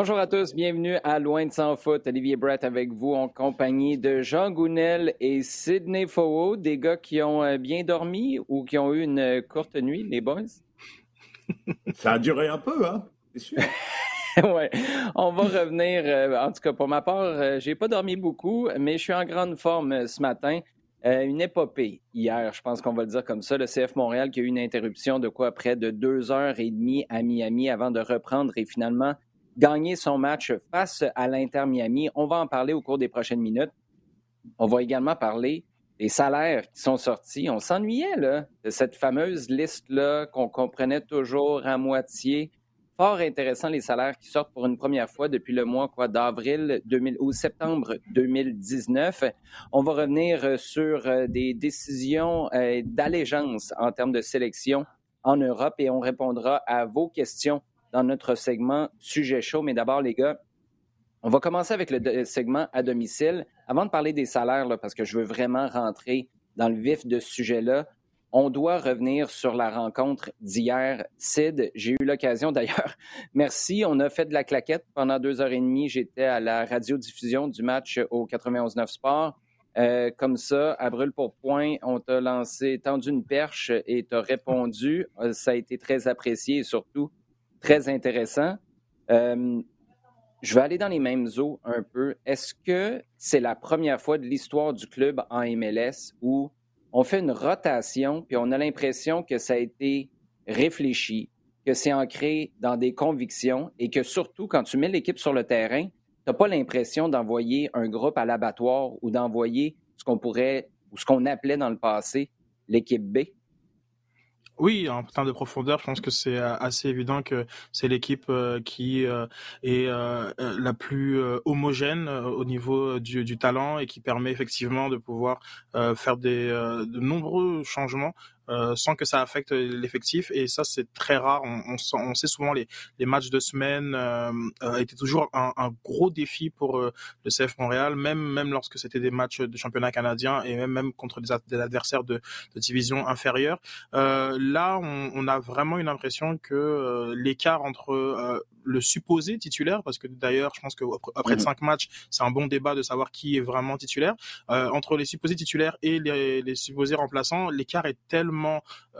Bonjour à tous, bienvenue à Loin de sans foot. Olivier Brett avec vous en compagnie de Jean Gounel et Sidney Fowo, des gars qui ont euh, bien dormi ou qui ont eu une euh, courte nuit, les boys? Ça a duré un peu, hein? C'est sûr. oui, on va revenir. Euh, en tout cas, pour ma part, j'ai pas dormi beaucoup, mais je suis en grande forme ce matin. une épopée hier, je pense qu'on va le dire comme ça. Le CF Montréal qui a eu une interruption de quoi près de deux heures et demie à Miami avant de reprendre et finalement gagner son match face à l'Inter Miami. On va en parler au cours des prochaines minutes. On va également parler des salaires qui sont sortis. On s'ennuyait de cette fameuse liste-là qu'on comprenait toujours à moitié. Fort intéressant les salaires qui sortent pour une première fois depuis le mois d'avril ou septembre 2019. On va revenir sur euh, des décisions euh, d'allégeance en termes de sélection en Europe et on répondra à vos questions dans notre segment Sujet chaud. Mais d'abord, les gars, on va commencer avec le segment à domicile. Avant de parler des salaires, parce que je veux vraiment rentrer dans le vif de ce sujet-là, on doit revenir sur la rencontre d'hier. Sid, j'ai eu l'occasion d'ailleurs. Merci. On a fait de la claquette pendant deux heures et demie. J'étais à la radiodiffusion du match au 91-9 Sport. Euh, comme ça, à brûle pour point, on t'a lancé, tendu une perche et t'as répondu. Euh, ça a été très apprécié et surtout, très intéressant. Euh, je vais aller dans les mêmes eaux un peu. Est-ce que c'est la première fois de l'histoire du club en MLS où on fait une rotation puis on a l'impression que ça a été réfléchi, que c'est ancré dans des convictions et que surtout quand tu mets l'équipe sur le terrain, tu n'as pas l'impression d'envoyer un groupe à l'abattoir ou d'envoyer ce qu'on pourrait ou ce qu'on appelait dans le passé l'équipe B? Oui, en termes de profondeur, je pense que c'est euh, assez évident que c'est l'équipe euh, qui euh, est la plus homogène au niveau du, du, talent et qui permet effectivement de pouvoir faire de nombreux changements euh, sans que ça affecte l'effectif. Et ça, c'est très rare. On, on, on, sait souvent les, les matchs de semaine euh, euh étaient toujours un, un, gros défi pour euh, le CF Montréal, même même lorsque c'était des matchs de championnat canadien et même même contre des, des adversaires de, de, division inférieure. là, on, on, a vraiment une impression que l'écart entre le supposé titulaire, parce que d'ailleurs, je pense qu'après mhm. cinq matchs, c'est un bon débat de savoir qui est vraiment titulaire. Euh, entre les supposés titulaires et les, les supposés remplaçants, l'écart est tellement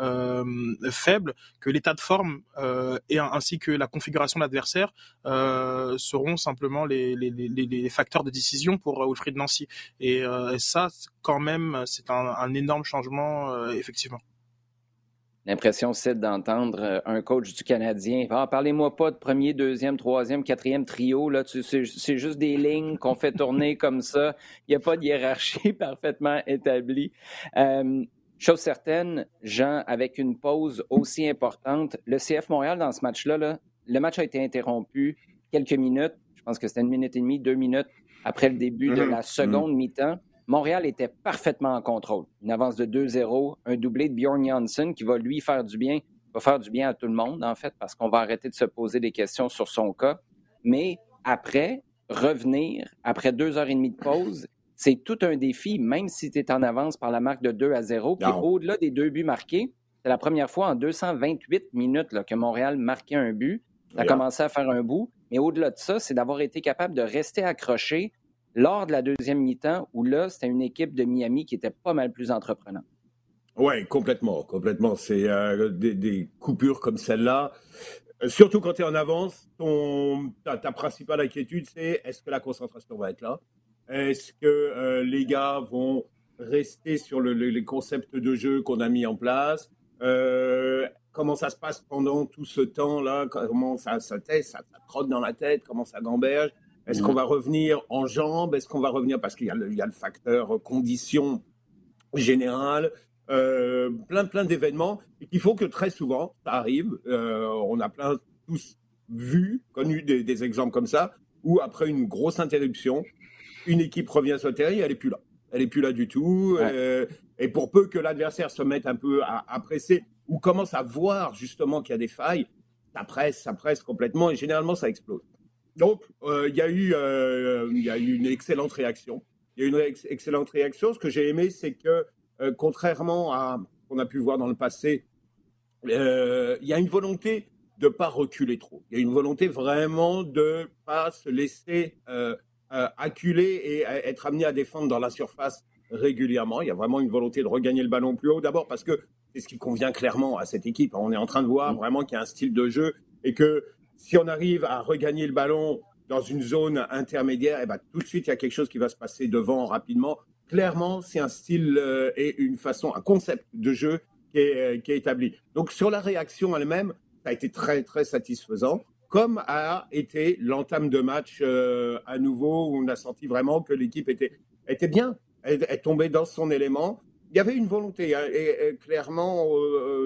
euh, faible que l'état de forme euh, et ainsi que la configuration de l'adversaire euh, seront simplement les, facteurs de décision pour Wilfried Nancy. Et, ça, quand même, c'est un, énorme changement, effectivement l'impression, c'est d'entendre un coach du Canadien. Ah, parlez-moi pas de premier, deuxième, troisième, quatrième trio. Là, c'est juste des lignes qu'on fait tourner comme ça. Il n'y a pas de hiérarchie parfaitement établie. Chose certaine, Jean, avec une pause aussi importante, le CF Montréal dans ce match-là, là, le match a été interrompu quelques minutes. Je pense que c'était une minute et demie, deux minutes après le début de mm-hmm. la seconde mm-hmm. mi-temps. Montréal était parfaitement en contrôle. Une avance de 2-0, un doublé de Bjorn Janssen qui va lui faire du bien, va faire du bien à tout le monde, en fait, parce qu'on va arrêter de se poser des questions sur son cas. Mais après, revenir, après deux heures et demie de pause, c'est tout un défi, même si tu es en avance par la marque de 2 à 0. Puis au-delà des deux buts marqués, c'est la première fois en 228 minutes là, que Montréal marquait un but. Ça a commencé à faire un bout. Mais au-delà de ça, c'est d'avoir été capable de rester accroché lors de la deuxième mi-temps, où là, c'était une équipe de Miami qui était pas mal plus entreprenante. Oui, complètement, complètement. C'est euh, des, coupures comme celle-là. Euh, surtout quand tu es en avance, ton, ta, principale inquiétude, c'est est-ce que la concentration va être là? Est-ce que euh, les gars vont rester sur le, les concepts de jeu qu'on a mis en place? Comment ça se passe pendant tout ce temps-là? Comment ça, ça, ça, ça, trotte dans la tête? Comment ça gamberge? Est-ce qu'on va revenir en jambes? Est-ce qu'on va revenir parce qu'il y, a le facteur condition générale euh, plein plein d'événements et qu'il faut que très souvent ça arrive. Euh, on a plein tous vu, connu des, exemples comme ça où après une grosse interruption, une équipe revient sur le terrain et elle est plus là. Elle est plus là du tout. Euh, et pour peu que l'adversaire se mette un peu à, à presser ou commence à voir justement qu'il y a des failles, ça presse, ça presse complètement et généralement ça explose. Donc, euh, il y, a eu, euh, y a eu une excellente réaction. Il y a eu une excellente réaction. Ce que j'ai aimé, c'est que, contrairement à ce qu'on a pu voir dans le passé, il y a une volonté de ne pas reculer trop. Il y a une volonté vraiment de ne pas se laisser acculer et être amené à défendre dans la surface régulièrement. Il y a vraiment une volonté de regagner le ballon plus haut. D'abord parce que c'est ce qui convient clairement à cette équipe. On est en train de voir mmh. vraiment qu'il y a un style de jeu et que si on arrive à regagner le ballon dans une zone intermédiaire, et eh ben, tout de suite, il y a quelque chose qui va se passer devant rapidement. Clairement, c'est un style euh, et une façon, un concept de jeu qui est, euh, qui est établi. Donc, sur la réaction elle-même, ça a été très, très satisfaisant, comme a été l'entame de match euh, à nouveau, où on a senti vraiment que l'équipe était, était bien, elle, est tombée dans son élément. Il y avait une volonté, hein, et, clairement,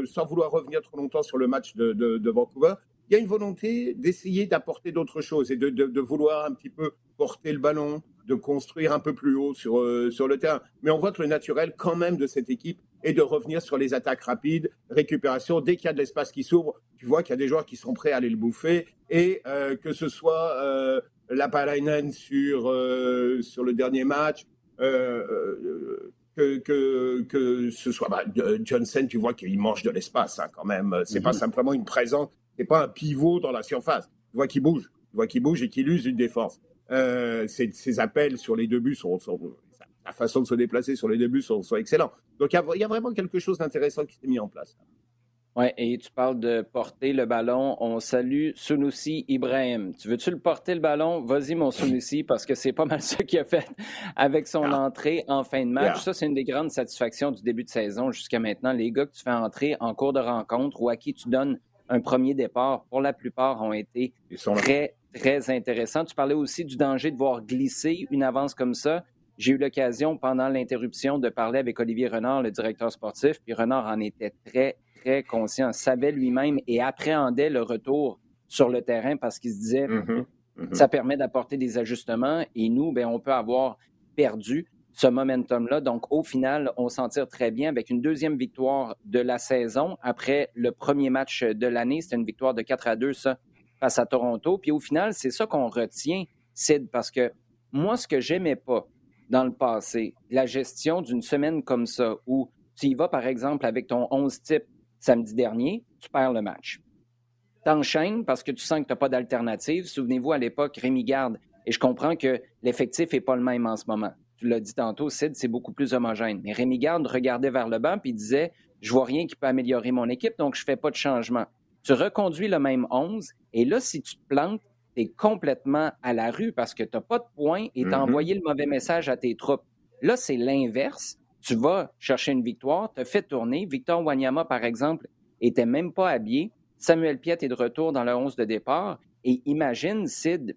sans vouloir revenir trop longtemps sur le match de Vancouver, il y a une volonté d'essayer d'apporter d'autres choses et de, vouloir un petit peu porter le ballon, de construire un peu plus haut sur, euh, sur le terrain. Mais on voit que le naturel, quand même, de cette équipe est de revenir sur les attaques rapides, récupération. Dès qu'il y a de l'espace qui s'ouvre, tu vois qu'il y a des joueurs qui sont prêts à aller le bouffer. Et euh, que ce soit euh, Lapalainen sur, euh, sur le dernier match, que, que, que, ce soit bah, Johnson, tu vois qu'il mange de l'espace hein, quand même. C'est pas mhm. simplement une présence c'est pas un pivot dans la surface. Tu vois qu'il bouge, tu vois qu'il bouge et qu'il use une défense. Euh, ses, appels sur les deux buts sont, la façon de se déplacer sur les deux buts sont, excellents. Donc il y, a vraiment quelque chose d'intéressant qui s'est mis en place. Oui, et tu parles de porter le ballon. On salue Sunusi Ibrahim. Tu veux-tu le porter le ballon? Vas-y, mon Sunusi, parce que c'est pas mal ce qu'il a fait avec son ah. entrée en fin de match. Ça, c'est une des grandes satisfactions du début de saison jusqu'à maintenant. Les gars que tu fais entrer en cours de rencontre ou à qui tu donnes un premier départ, pour la plupart, ont été très, très intéressants. Tu parlais aussi du danger de voir glisser une avance comme ça. J'ai eu l'occasion, pendant l'interruption, de parler avec Olivier Renard, le directeur sportif, puis Renard en était très, très conscient, savait lui-même et appréhendait le retour sur le terrain parce qu'il se disait. Mm-hmm. ça permet d'apporter des ajustements et nous, ben, on peut avoir perdu ce momentum-là. Donc, au final, on s'en tire très bien avec une deuxième victoire de la saison après le premier match de l'année. C'était une victoire de 4 à 2, ça, face à Toronto. Puis au final, c'est ça qu'on retient, Sid, parce que moi, ce que j'aimais pas dans le passé, la gestion d'une semaine comme ça, où tu y vas, par exemple, avec ton 11 type samedi dernier, tu perds le match. T'enchaînes parce que tu sens que tu n'as pas d'alternative. Souvenez-vous, à l'époque, Rémi Garde, et je comprends que l'effectif n'est pas le même en ce moment tu l'as dit tantôt, Sid, c'est beaucoup plus homogène. Mais Rémi Garde regardait vers le banc et disait Je vois rien qui peut améliorer mon équipe, donc je ne fais pas de changement. Tu reconduis le même 11 et là, si tu te plantes, tu es complètement à la rue parce que tu n'as pas de points et tu as mm-hmm. envoyé le mauvais message à tes troupes. Là, c'est l'inverse. Tu vas chercher une victoire, te fais tourner. Victor Wanyama, par exemple, était même pas habillé. Samuel Piet est de retour dans le 11 de départ. Et imagine, Sid,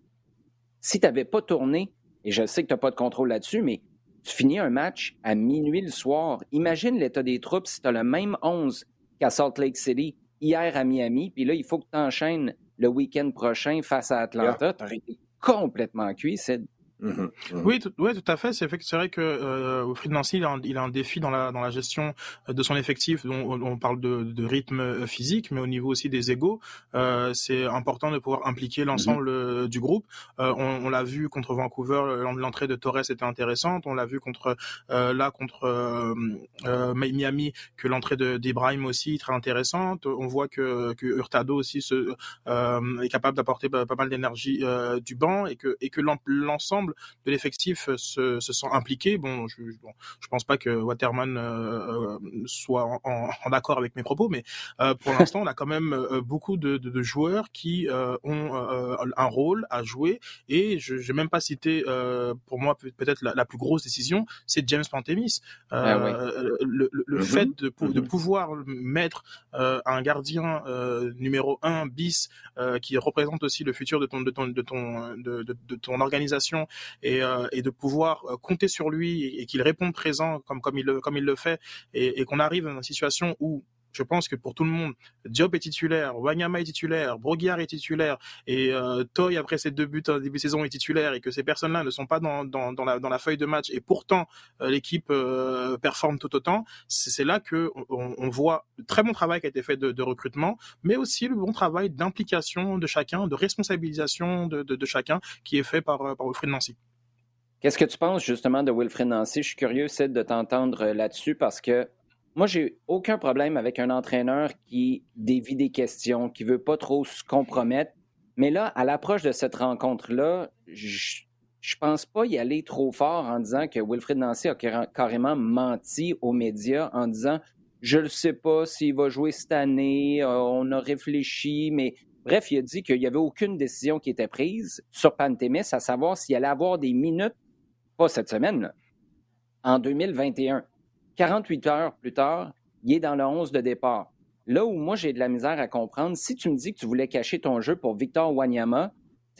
si tu n'avais pas tourné et je sais que tu n'as pas de contrôle là-dessus, mais tu finis un match à minuit le soir. Imagine l'état des troupes si tu as le même 11 qu'à Salt Lake City hier à Miami, puis là, il faut que tu enchaînes le week-end prochain face à Atlanta. Tu aurais été complètement cuit, Sid. Mmh mmh oui, tout, ouais, tout à fait. C'est vrai que euh, Fried Nancy, il a, un, il a, un, défi dans la, dans la gestion euh, de son effectif. On, on parle de, de, rythme euh, physique, mais au niveau aussi des égaux, euh, c'est important de pouvoir impliquer mmh l'ensemble du groupe. Euh, on, on l'a vu contre Vancouver, l'entrée de Torres était intéressante. On l'a vu contre là contre Miami que l'entrée d'Ibrahim aussi très intéressante. On voit que, que Hurtado aussi se, est capable d'apporter pas, pas, mal d'énergie du banc et que et que l'ensemble l'ensemble de l'effectif se, se, sent impliqué. Bon, je, bon, je pense pas que Waterman soit en, en, accord avec mes propos, mais pour l'instant, on a quand même beaucoup de, de, de joueurs qui ont un rôle à jouer. Et je n'ai même pas cité, pour moi, peut-être la, la, plus grosse décision, c'est James Pantemis. Ah le, le, mm-hmm. fait de, de, mm-hmm. pouvoir mettre un gardien numéro 1 bis qui représente aussi le futur de ton de ton de ton de, de, ton organisation et, euh, et de pouvoir euh, compter sur lui et, qu'il réponde présent comme comme il le, comme il le fait et, et qu'on arrive dans une situation où je pense que pour tout le monde, Diop est titulaire, Wanyama est titulaire, Broguiar est titulaire, et euh, Toy, après ses deux buts en début de saison, est titulaire, et que ces personnes-là ne sont pas dans, la, feuille de match, et pourtant euh, l'équipe euh, performe tout autant, c'est là que on, voit le très bon travail qui a été fait de, recrutement, mais aussi le bon travail d'implication de chacun, de responsabilisation de, chacun qui est fait par, par Wilfried Nancy. Qu'est-ce que tu penses justement de Wilfried Nancy? Je suis curieux, c'est de t'entendre là-dessus parce que moi, j'ai aucun problème avec un entraîneur qui dévie des questions, qui veut pas trop se compromettre. Mais là, à l'approche de cette rencontre-là, je, pense pas y aller trop fort en disant que Wilfred Nancy a carrément menti aux médias en disant je ne sais pas s'il va jouer cette année, euh, on a réfléchi, mais bref, il a dit qu'il n'y avait aucune décision qui était prise sur Pantémis, à savoir s'il allait avoir des minutes, pas cette semaine, en 2021. 48 heures plus tard, il est dans le 11 de départ. Là où moi j'ai de la misère à comprendre, si tu me dis que tu voulais cacher ton jeu pour Victor Wanyama,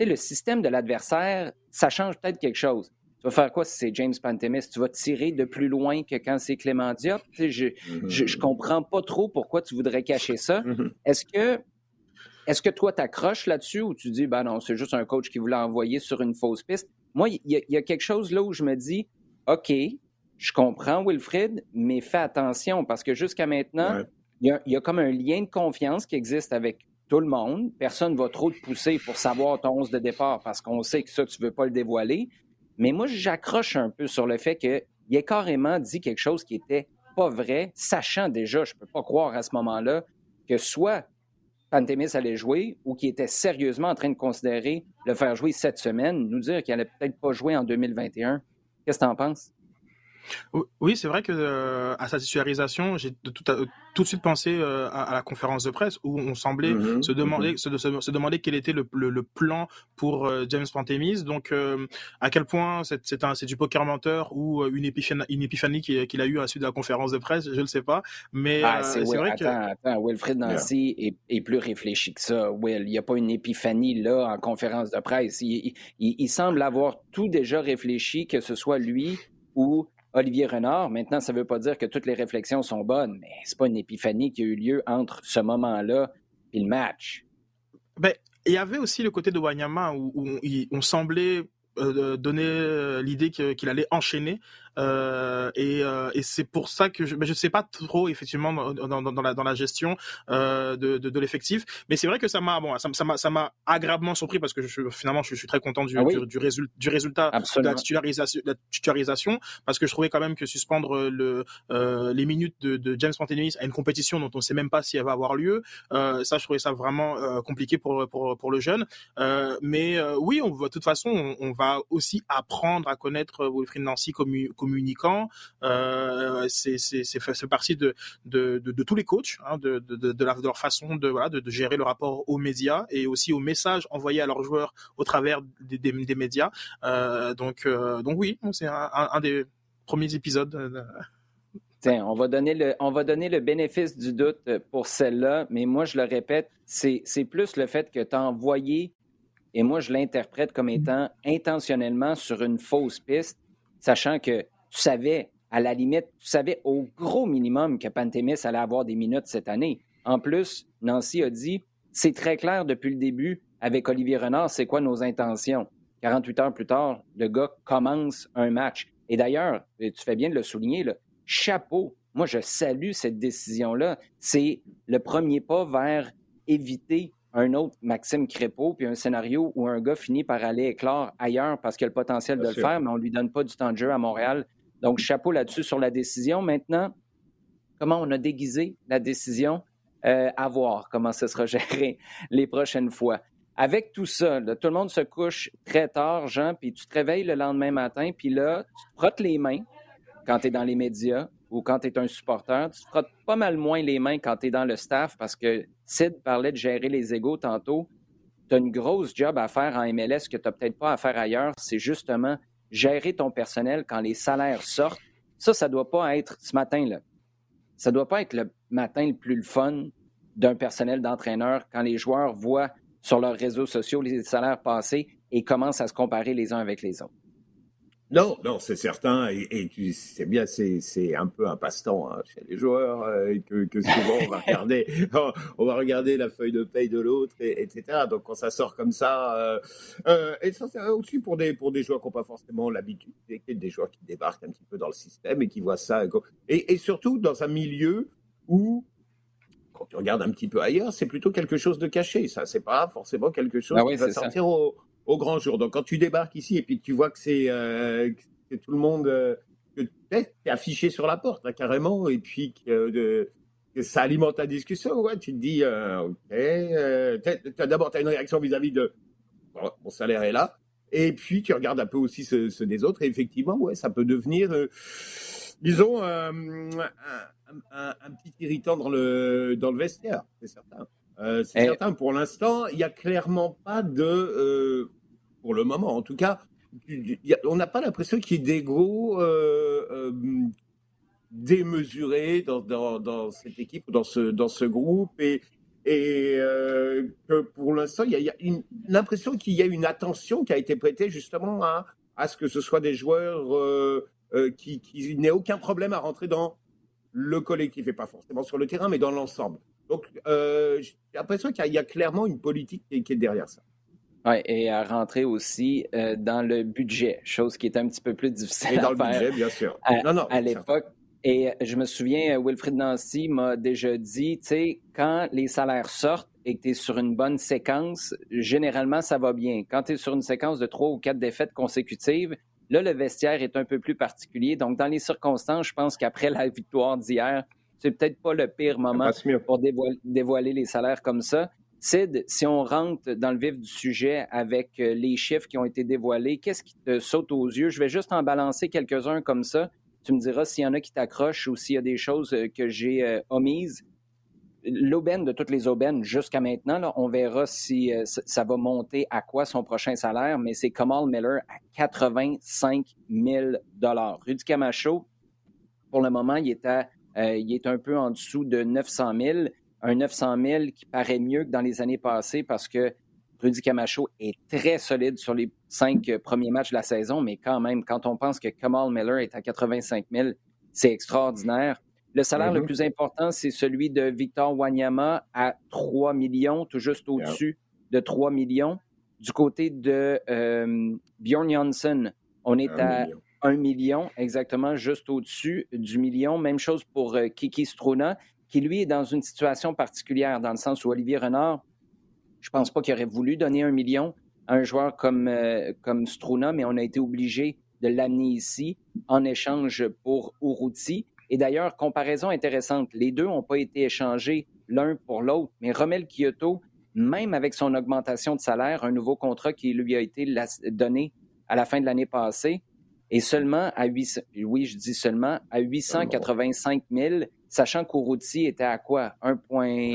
le système de l'adversaire, ça change peut-être quelque chose. Tu vas faire quoi si c'est James Pantemis? Tu vas tirer de plus loin que quand c'est Clément Diop? Je, je, comprends pas trop pourquoi tu voudrais cacher ça. Mm-hmm. Est-ce que est-ce que toi, t'accroches là-dessus ou tu dis, ben non, c'est juste un coach qui voulait envoyer sur une fausse piste? Moi, il y, y, a quelque chose là où je me dis, OK, je comprends, Wilfrid, mais fais attention parce que jusqu'à maintenant, il y, a comme un lien de confiance qui existe avec tout le monde. Personne ne va trop te pousser pour savoir ton 11 de départ parce qu'on sait que ça, tu ne veux pas le dévoiler. Mais moi, j'accroche un peu sur le fait qu'il ait carrément dit quelque chose qui était pas vrai, sachant déjà, je ne peux pas croire à ce moment-là, que soit Pantémis allait jouer ou qu'il était sérieusement en train de considérer le faire jouer cette semaine, nous dire qu'il allait peut-être pas jouer en 2021. Qu'est-ce que tu en penses? Oui, c'est vrai que euh, à sa titularisation, j'ai tout, tout, de suite pensé euh, à, la conférence de presse où on semblait mmh se demander mmh se, se, demander quel était le, le, plan pour euh, James Pantemis. Donc, à quel point c'est du poker menteur ou une épiphanie, une épiphanie qu'il a eu à la suite de la conférence de presse, je ne sais pas. Mais ah, c'est vrai attends, que attends, Wilfred Nancy est, est, plus réfléchi que ça. Will, il n'y a pas une épiphanie là en conférence de presse. Il, il, il semble avoir tout déjà réfléchi, que ce soit lui ou Olivier Renard. Maintenant, ça ne veut pas dire que toutes les réflexions sont bonnes, mais c'est pas une épiphanie qui a eu lieu entre ce moment-là et le match. Ben, il y avait aussi le côté de Wanyama où, on semblait euh, donner euh, l'idée qu'il allait enchaîner euh, et, euh, et c'est pour ça que je ne sais pas trop effectivement dans, dans, dans, la, dans la gestion euh, de, de, de l'effectif, mais c'est vrai que ça m'a bon, ça, m'a ça m'a agréablement surpris parce que je, finalement je, suis très content du, ah du, du, du, résultat de la titularisation, la titularisation parce que je trouvais quand même que suspendre le, euh, les minutes de, de James Pantelis à une compétition dont on ne sait même pas si elle va avoir lieu, euh, ça je trouvais ça vraiment euh, compliqué pour, pour, pour le jeune. mais oui, on, de toute façon, on, on, va aussi apprendre à connaître Wilfried Nancy comme, comme communicant. Euh, c'est fait partie de, de, de, de, tous les coachs, hein, de, de, leur façon de, voilà, de, gérer le rapport aux médias et aussi aux messages envoyés à leurs joueurs au travers des, des, médias. Euh, donc, euh, donc oui, c'est un, un, des premiers épisodes. Tiens, on va, donner le, on va donner le bénéfice du doute pour celle-là, mais moi, je le répète, c'est plus le fait que tu as envoyé, et moi, je l'interprète comme étant intentionnellement sur une fausse piste, sachant que tu savais, à la limite, tu savais au gros minimum que Pantémis allait avoir des minutes cette année. En plus, Nancy a dit, c'est très clair depuis le début avec Olivier Renard, c'est quoi nos intentions. 48 heures plus tard, le gars commence un match. Et d'ailleurs, tu fais bien de le souligner, là, chapeau. Moi, je salue cette décision-là. C'est le premier pas vers éviter un autre Maxime Crépeau, puis un scénario où un gars finit par aller éclore ailleurs parce qu'il a le potentiel de le faire, mais on ne lui donne pas du temps de jeu à Montréal donc, chapeau là-dessus sur la décision. Maintenant, comment on a déguisé la décision? Euh, à voir comment ce sera géré les prochaines fois. avec tout ça, tout le monde se couche très tard, Jean, puis tu te réveilles le lendemain matin, puis là, tu te frottes les mains quand tu es dans les médias ou quand tu es un supporter. Tu te frottes pas mal moins les mains quand tu es dans le staff parce que Sid parlait de gérer les égaux tantôt. Tu as une grosse job à faire en MLS que tu n'as peut-être pas à faire ailleurs. C'est justement gérer ton personnel quand les salaires sortent. Ça, ça ne doit pas être ce matin-là. Ça ne doit pas être le matin le plus le fun d'un personnel d'entraîneur quand les joueurs voient sur leurs réseaux sociaux les salaires passés et commencent à se comparer les uns avec les autres. Non, non, c'est certain. Et, tu sais bien, c'est un peu un passe-temps hein, chez les joueurs euh, que, que, souvent on va regarder, on va regarder la feuille de paye de l'autre, etc. Donc quand ça sort comme ça, euh, euh, et ça c'est aussi pour des pour des joueurs qui n'ont pas forcément l'habitude, des joueurs qui débarquent un petit peu dans le système et qui voient ça, et, et surtout dans un milieu où quand tu regardes un petit peu ailleurs, c'est plutôt quelque chose de caché. Ça, c'est pas forcément quelque chose ah qui va sortir au, au, grand jour. Donc, quand tu débarques ici et puis tu vois que c'est euh, tout le monde euh, que es affiché sur la porte, hein, carrément, et puis que, ça alimente la discussion, tu te dis, euh, ok, d'abord, tu as une réaction vis-à-vis de mon salaire est là, et puis tu regardes un peu aussi ceux, des autres, et effectivement, ouais, ça peut devenir disons, euh, un, petit irritant dans le vestiaire, c'est certain. Euh, c'est certain, pour l'instant, il n'y a clairement pas de, euh, pour le moment en tout cas, on n'a pas l'impression qu'il y ait d'ego démesuré dans, dans, dans, cette équipe, dans ce, dans ce groupe, et, et que pour l'instant, il y a, a l'impression qu'il y a une attention qui a été prêtée justement à, à ce que ce soit des joueurs euh, qui, qui n'ait aucun problème à rentrer dans le collectif, et pas forcément sur le terrain, mais dans l'ensemble. Donc, euh, j'ai l'impression qu'il y, a clairement une politique qui, est derrière ça. Oui, et à rentrer aussi euh, dans le budget, chose qui est un petit peu plus difficile et dans le budget, bien sûr. À, non, non, à l'époque. Et je me souviens, Wilfried Nancy m'a déjà dit, tu sais, quand les salaires sortent et que tu es sur une bonne séquence, généralement, ça va bien. Quand tu es sur une séquence de trois ou quatre défaites consécutives, Là, le vestiaire est un peu plus particulier. Donc, dans les circonstances, je pense qu'après la victoire d'hier, c'est peut-être pas le pire moment pour dévoiler, les salaires comme ça. Sid, si on rentre dans le vif du sujet avec euh, les chiffres qui ont été dévoilés, qu'est-ce qui te saute aux yeux? Je vais juste en balancer quelques-uns comme ça. Tu me diras s'il y en a qui t'accrochent ou s'il y a des choses euh, que j'ai euh, omises l'aubaine de toutes les aubaines jusqu'à maintenant, on verra si euh, ça va monter à quoi son prochain salaire, mais c'est Kamal Miller à 85 000 Rudy Camacho, pour le moment, il est, euh, il est un peu en dessous de 900 000. Un 900 000 qui paraît mieux que dans les années passées parce que Rudy Camacho est très solide sur les cinq premiers matchs de la saison, mais quand même, quand on pense que Kamal Miller est à 85 000, c'est extraordinaire. Le salaire le mm-hmm. plus important, c'est celui de Victor Wanyama à 3 millions, tout juste au-dessus de 3 millions. Du côté de euh, Bjorn Janssen, on est à 1 million, exactement, juste au-dessus du million. Même chose pour euh, Kiki Struna, qui lui est dans une situation particulière, dans le sens où Olivier Renard, je pense pas qu'il aurait voulu donner un million à un joueur comme, euh, comme Struna, mais on a été obligé de l'amener ici en échange pour Uruti. Et d'ailleurs, comparaison intéressante, les deux n'ont pas été échangés l'un pour l'autre, mais Romel Kyoto, même avec son augmentation de salaire, un nouveau contrat qui lui a été donné à la fin de l'année passée, est seulement à 800, oui, je dis seulement, à 885 000, sachant qu'Uruti était à quoi? 1 point,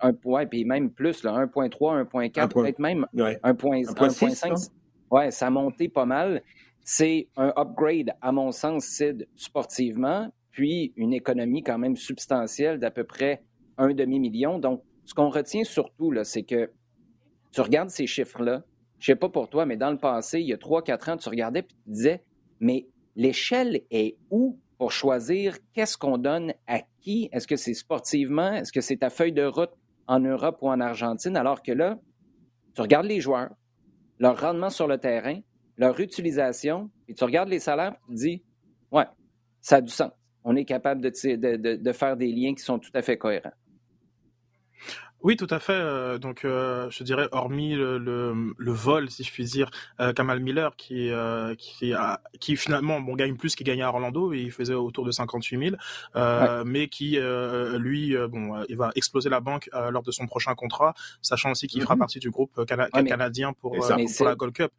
un point, puis même plus, 1.3, 1.4, peut-être même 1.5. Ouais, ça a monté pas mal c'est un upgrade, à mon sens, Sid, sportivement, puis une économie quand même substantielle d'à peu près un demi-million. Donc, ce qu'on retient surtout, c'est que tu regardes ces chiffres-là, je sais pas pour toi, mais dans le passé, il y a trois, quatre ans, tu regardais et tu disais, mais l'échelle est où pour choisir qu'est-ce qu'on donne à qui? Est-ce que c'est sportivement? Est-ce que c'est ta feuille de route en Europe ou en Argentine? Alors que là, tu regardes les joueurs, leur rendement sur le terrain, leur utilisation, et tu regardes les salaires, tu te dis, ouais, ça a du sens. On est capable de, de, de, faire des liens qui sont tout à fait cohérents. Oui, tout à fait. Euh, donc, euh, je dirais, hormis le, le, vol, si je puis dire, euh, Kamal Miller, qui qui a, qui finalement bon gagne plus qu'il gagnait à Orlando, et il faisait autour de 58 000, mais qui lui, bon, il va exploser la banque lors de son prochain contrat, sachant aussi qu'il fera mm-hmm. partie du groupe canadien pour, la Gold Cup.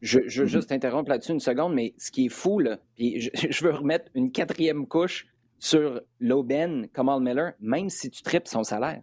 Je, je veux mm-hmm. juste interrompre là-dessus une seconde, mais ce qui est fou là, puis je, je veux remettre une quatrième couche sur l'aubaine Kamal Miller, même si tu tripes son salaire.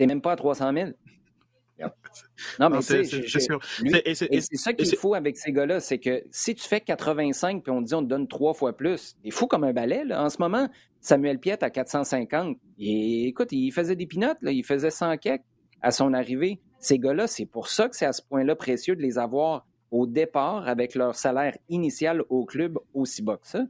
T'es même pas à 300 000. Non, mais c'est sûr. Et c'est ça qu'il faut avec ces gars-là, c'est que si tu fais 85 puis on te dit on te donne trois fois plus, t'es fou comme un balai. Là. En ce moment, Samuel Piette à 450. Et, écoute, il faisait des pinottes, il faisait 100 kek à son arrivée. Ces gars-là, c'est pour ça que c'est à ce point-là précieux de les avoir au départ avec leur salaire initial au club aussi bas que ça.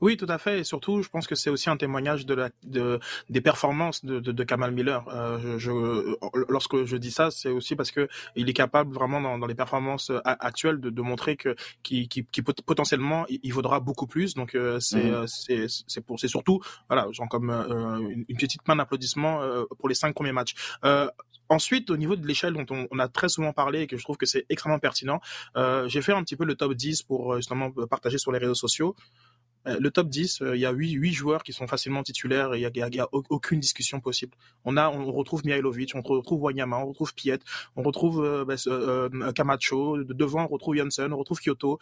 Oui, tout à fait. Et surtout, je pense que c'est aussi un témoignage de la, de, des performances de, de, de Kamal Miller. Euh, je, lorsque je dis ça, c'est aussi parce que il est capable vraiment dans, dans les performances euh, actuelles de, de montrer que qui, qui, qui potentiellement il vaudra beaucoup plus. Donc euh, mhm. c'est c'est pour c'est surtout voilà genre comme une, petite main d'applaudissement pour les cinq premiers matchs. Ensuite, au niveau de l'échelle dont on, on, a très souvent parlé et que je trouve que c'est extrêmement pertinent, euh, j'ai fait un petit peu le top 10 pour justement partager sur les réseaux sociaux. Euh, le top 10, euh, il y a 8, 8 joueurs qui sont facilement titulaires et il n'y a, a, aucune discussion possible. On a, on retrouve Mihailovic, on retrouve Wanyama, on retrouve Piet, on retrouve euh, bah, euh, Camacho, devant on retrouve Janssen, on retrouve Kyoto.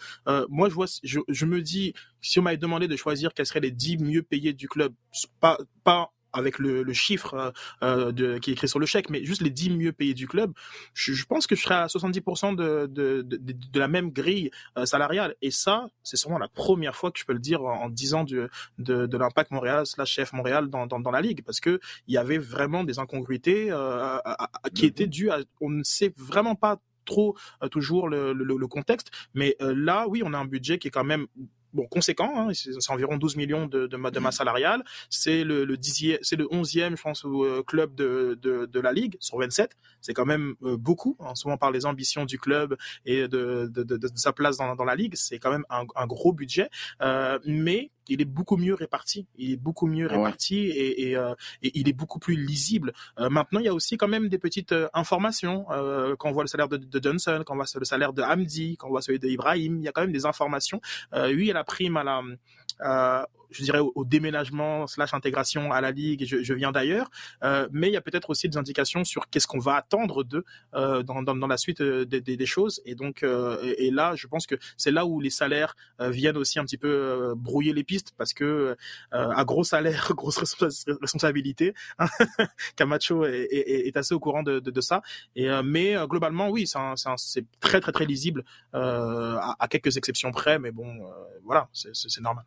moi, je vois, je, je me dis, si on m'avait demandé de choisir quels seraient les 10 mieux payés du club, pas, pas avec le, le chiffre euh, euh, de, qui est écrit sur le chèque, mais juste les 10 mieux payés du club, je, je pense que je serais à 70% de, de, de, de, la même grille euh, salariale. Et ça, c'est sûrement la première fois que je peux le dire en, en 10 ans de, de, de l'impact Montréal slash chef Montréal dans, dans, dans, la ligue, parce que il y avait vraiment des incongruités euh, qui étaient dues à, on ne sait vraiment pas trop toujours le, le, le, contexte. Mais là, oui, on a un budget qui est quand même bon conséquent, hein, c'est environ 12 millions de, de, de masse salariale. C'est le, le c'est le 11e, je pense, euh, club de, de, de, la ligue sur 27. C'est quand même euh, beaucoup. Hein, souvent par les ambitions du club et de, de, de sa place dans, dans la ligue, c'est quand même un, un gros budget. Euh, mais il est beaucoup mieux réparti. Il est beaucoup mieux ah réparti et, et, euh, et, il est beaucoup plus lisible. Euh, maintenant, il y a aussi quand même des petites euh, informations. Euh, quand on voit le salaire de, de, Johnson, quand on voit le salaire de Hamdi, quand on voit celui d'Ibrahim, il y a quand même des informations. oui, il y a la prime à la euh, je dirais, au, déménagement slash intégration à la ligue. Je, viens d'ailleurs, euh, mais il y a peut-être aussi des indications sur qu'est-ce qu'on va attendre d'eux euh, dans, la suite euh, des, choses. Et donc, et, là, je pense que c'est là où les salaires viennent aussi un petit peu brouiller les pistes parce que à gros salaire, grosse responsabilité, hein, Camacho est, assez au courant de, ça. Mais globalement, oui, c'est très très très lisible à, quelques exceptions près, mais bon, voilà, c'est normal.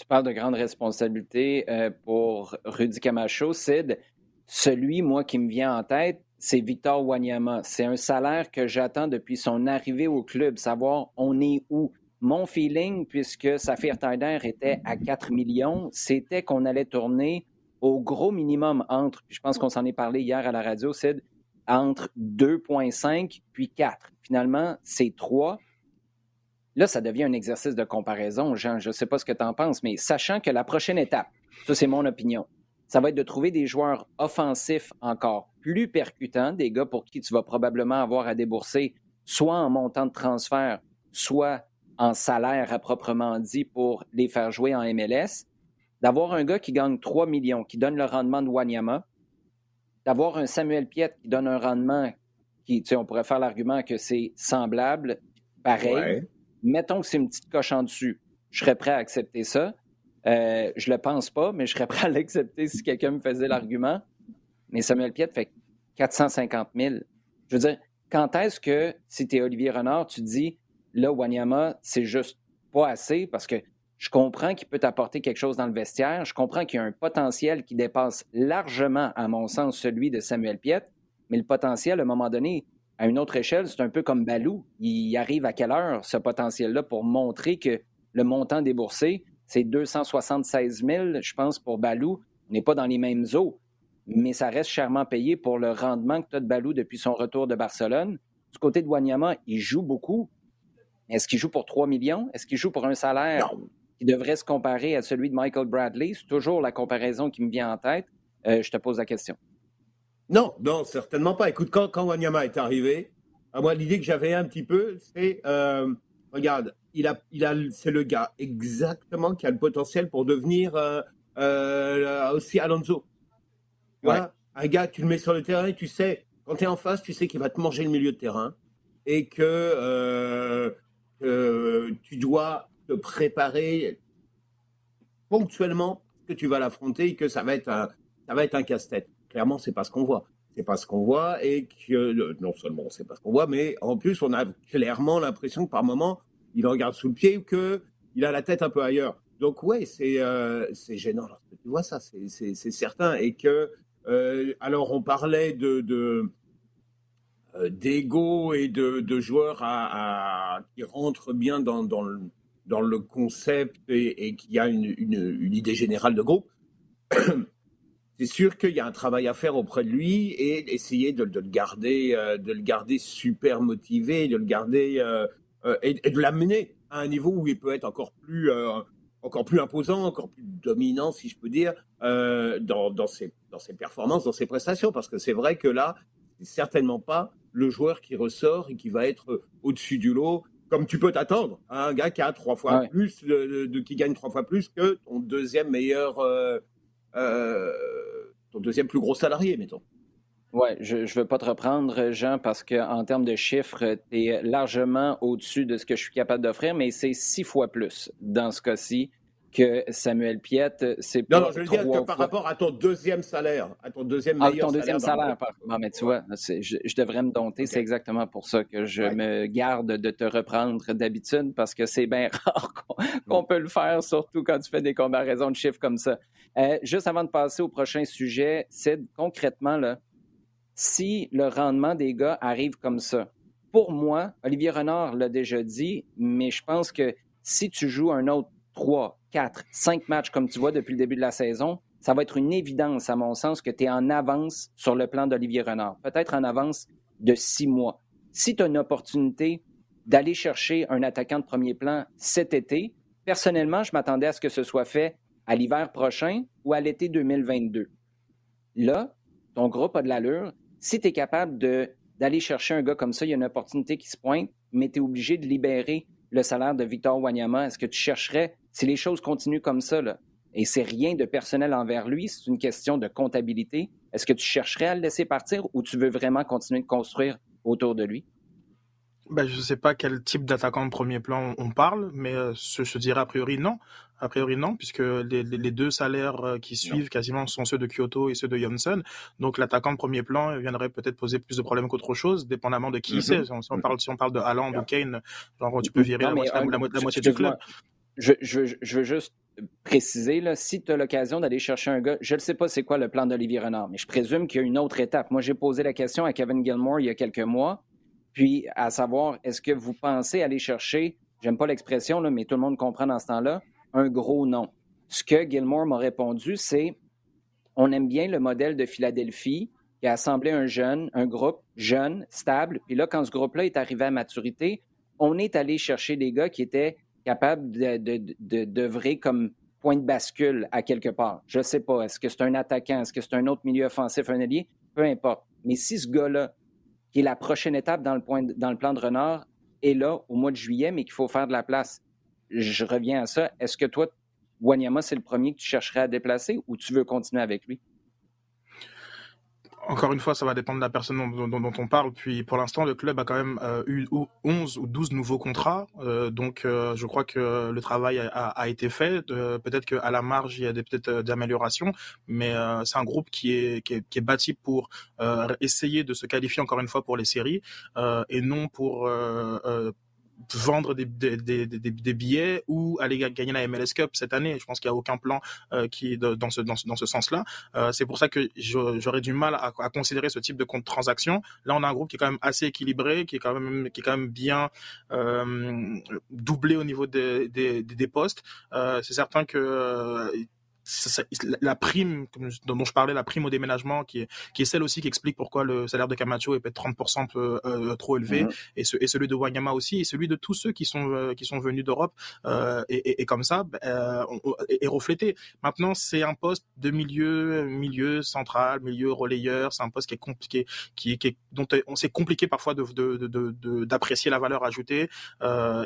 Tu parles de grande responsabilité euh, pour Rudy Camacho. Sid, celui, moi, qui me vient en tête, c'est Victor Wanyama. C'est un salaire que j'attends depuis son arrivée au club, savoir on est où. Mon feeling, puisque sa d'air était à 4 millions, c'était qu'on allait tourner au gros minimum entre, je pense qu'on s'en est parlé hier à la radio, Sid, entre 2,5 puis 4. Finalement, c'est 3. Là, ça devient un exercice de comparaison, Jean. Je ne sais pas ce que tu en penses, mais sachant que la prochaine étape, ça c'est mon opinion, ça va être de trouver des joueurs offensifs encore plus percutants, des gars pour qui tu vas probablement avoir à débourser soit en montant de transfert, soit en salaire à proprement dit pour les faire jouer en MLS, d'avoir un gars qui gagne 3 millions, qui donne le rendement de Wanyama, d'avoir un Samuel Piet qui donne un rendement qui, tu sais, on pourrait faire l'argument que c'est semblable, pareil, mettons que c'est une petite coche en dessus. Je serais prêt à accepter ça. Euh, je le pense pas, mais je serais prêt à l'accepter si quelqu'un me faisait l'argument. Mais Samuel Piet fait 450 000. Je veux dire, quand est-ce que, si tu es Olivier Renard, tu dis, là, Wanyama, c'est juste pas assez parce que Je comprends qu'il peut apporter quelque chose dans le vestiaire. Je comprends qu'il y a un potentiel qui dépasse largement, à mon sens, celui de Samuel Piet. Mais le potentiel, à un moment donné, à une autre échelle, c'est un peu comme Balou. Il arrive à quelle heure, ce potentiel-là, pour montrer que le montant déboursé, c'est 276 000, je pense, pour Balou. On n'est pas dans les mêmes eaux, mais ça reste chèrement payé pour le rendement que tu as de Balou depuis son retour de Barcelone. Du côté de Wanyama, il joue beaucoup. Est-ce qu'il joue pour 3 millions? Est-ce qu'il joue pour un salaire qui devrait se comparer à celui de Michael Bradley? C'est toujours la comparaison qui me vient en tête. Euh, je te pose la question. Non, non, certainement pas. Écoute, quand, quand Wanyama est arrivé, à moi, l'idée que j'avais un petit peu, c'est, euh, regarde, il a, il a, c'est le gars exactement qui a le potentiel pour devenir euh, aussi Alonso. Voilà, un gars, tu le mets sur le terrain tu sais, quand tu es en face, tu sais qu'il va te manger le milieu de terrain et que tu dois préparer ponctuellement que tu vas l'affronter et que ça va être un, ça va être un casse-tête. Clairement, c'est pas ce qu'on voit. C'est pas ce qu'on voit et que non seulement c'est pas ce qu'on voit, mais en plus on a clairement l'impression que par moment il regarde sous le pied ou que il a la tête un peu ailleurs. Donc ouais, c'est euh, gênant lorsque tu vois ça, c'est certain et que euh, alors on parlait de, de euh, d'ego et de, de joueurs qui rentrent bien dans, dans le dans le concept et, qu'il y a une, idée générale de groupe, c'est sûr qu'il y a un travail à faire auprès de lui et essayer de, le garder, euh, de le garder super motivé, de le garder euh, euh, et, de l'amener à un niveau où il peut être encore plus, encore plus imposant, encore plus dominant, si je peux dire, dans, dans, ses, dans ses performances, dans ses prestations, parce que c'est vrai que là, c'est certainement pas le joueur qui ressort et qui va être au-dessus du lot comme tu peux t'attendre, un gars qui a trois fois plus, de, qui gagne trois fois plus que ton deuxième meilleur, ton deuxième plus gros salarié, mettons. Ouais, je ne veux pas te reprendre, Jean, parce qu'en termes de chiffres, tu es largement au-dessus de ce que je suis capable d'offrir, mais c'est six fois plus dans ce cas-ci que Samuel Piette, c'est Non, non, je veux dire que par rapport à ton deuxième salaire, à ton deuxième ah, meilleur ton deuxième salaire. Non, mais tu vois, je, devrais me dompter. C'est exactement pour ça que je me garde de te reprendre d'habitude parce que c'est bien rare qu'on peut le faire, surtout quand tu fais des comparaisons de chiffres comme ça. Euh, juste avant de passer au prochain sujet, c'est concrètement, là, si le rendement des gars arrive comme ça, pour moi, Olivier Renard l'a déjà dit, mais je pense que si tu joues un autre 3, 4, 5 matchs comme tu vois depuis le début de la saison, ça va être une évidence, à mon sens, que tu es en avance sur le plan d'Olivier Renard. Peut-être en avance de six mois. Si tu as une opportunité d'aller chercher un attaquant de premier plan cet été, personnellement, je m'attendais à ce que ce soit fait à l'hiver prochain ou à l'été 2022. Là, ton groupe a de l'allure. Si tu es capable d'aller chercher un gars comme ça, il y a une opportunité qui se pointe, mais tu es obligé de libérer le salaire de Victor Wanyama. Est-ce que tu chercherais si les choses continuent comme ça, là, et c'est rien de personnel envers lui, c'est une question de comptabilité, est-ce que tu chercherais à le laisser partir ou tu veux vraiment continuer de construire autour de lui? Ben, je ne sais pas quel type d'attaquant de premier plan on parle, mais euh, je, dirais a priori non. A priori non, puisque les, deux salaires euh, qui suivent quasiment sont ceux de Kyoto et ceux de Johnson. Donc l'attaquant de premier plan viendrait peut-être poser plus de problèmes qu'autre chose, dépendamment de qui mm-hmm. c'est. Si, on parle, si on parle de Haaland ou Kane, genre tu peux virer la, moitié, du club je, veux juste préciser, là, si tu as l'occasion d'aller chercher un gars, je ne sais pas c'est quoi le plan d'Olivier Renard, mais je présume qu'il y a une autre étape. Moi, j'ai posé la question à Kevin Gilmore il y a quelques mois, puis à savoir, est-ce que vous pensez aller chercher, j'aime pas l'expression, mais tout le monde comprend dans ce temps-là, un gros nom? Ce que Gilmore m'a répondu, c'est on aime bien le modèle de Philadelphie qui a assemblé un jeune, un groupe jeune, stable. Puis là, quand ce groupe-là est arrivé à maturité, on est allé chercher des gars qui étaient capable de, d'œuvrer comme point de bascule à quelque part. Je ne sais pas. Est-ce que c'est un attaquant? Est-ce que c'est un autre milieu offensif, un allié? Peu importe. Mais si ce gars-là, qui est la prochaine étape dans le, dans le plan de Renard, est là au mois de juillet, mais qu'il faut faire de la place, je reviens à ça. Est-ce que toi, Wanyama, c'est le premier que tu chercherais à déplacer ou tu veux continuer avec lui? Encore une fois, ça va dépendre de la personne dont, on parle. Puis pour l'instant, le club a quand même euh, eu 11 ou 12 nouveaux contrats. Euh, donc euh, je crois que le travail a, été fait. peut-être qu'à la marge, il y a peut-être d'améliorations, mais c'est un groupe qui est, qui est, bâti pour essayer de se qualifier encore une fois pour les séries et non pour vendre des, des, des, des, billets ou aller gagner la MLS Cup cette année. Je pense qu'il n'y a aucun plan euh, qui est dans ce, dans ce, dans ce sens-là. Euh, c'est pour ça que j'aurais du mal à, à, considérer ce type de transaction. Là, on a un groupe qui est quand même assez équilibré, qui est quand même, qui est quand même bien euh, doublé au niveau des, des, postes. Euh, c'est certain que euh, la prime dont je parlais, la prime au déménagement, qui est, qui est celle aussi qui explique pourquoi le salaire de Camacho est peut-être 30% peu, euh, trop élevé, mhm. et, ce, et celui de Wanyama aussi, et celui de tous ceux qui sont, euh, qui sont venus d'Europe, euh, et, et, comme ça, euh, est, reflété. Maintenant, c'est un poste de milieu, milieu central, milieu relayeur, c'est un poste qui est compliqué, qui, qui est, dont on c'est compliqué parfois de, de, de, d'apprécier la valeur ajoutée,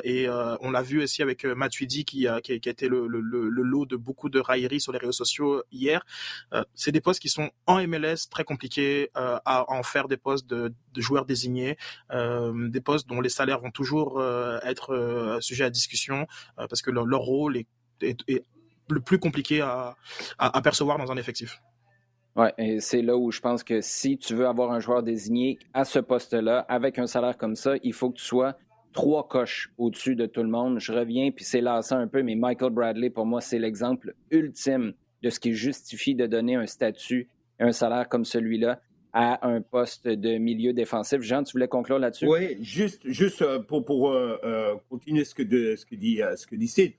et on l'a vu aussi avec Matuidi qui a, qui a, été le, le, le, lot de beaucoup de railleries sur les réseaux sociaux hier. Euh, c'est des postes qui sont en MLS très compliqués euh, à en faire des postes de, joueurs désignés, euh, des postes dont les salaires vont toujours être sujets à discussion parce que leur, rôle est, le plus compliqué à, à, percevoir dans un effectif. Ouais, et c'est là où je pense que si tu veux avoir un joueur désigné à ce poste-là, avec un salaire comme ça, il faut que tu sois trois coches au-dessus de tout le monde. Je reviens, puis c'est lassant un peu, mais Michael Bradley, pour moi, c'est l'exemple ultime de ce qui justifie de donner un statut un salaire comme celui-là à un poste de milieu défensif. Jean, tu voulais conclure là-dessus? Oui, juste, juste euh, pour, pour euh, euh, continuer ce que, de, ce que dit, ce dit.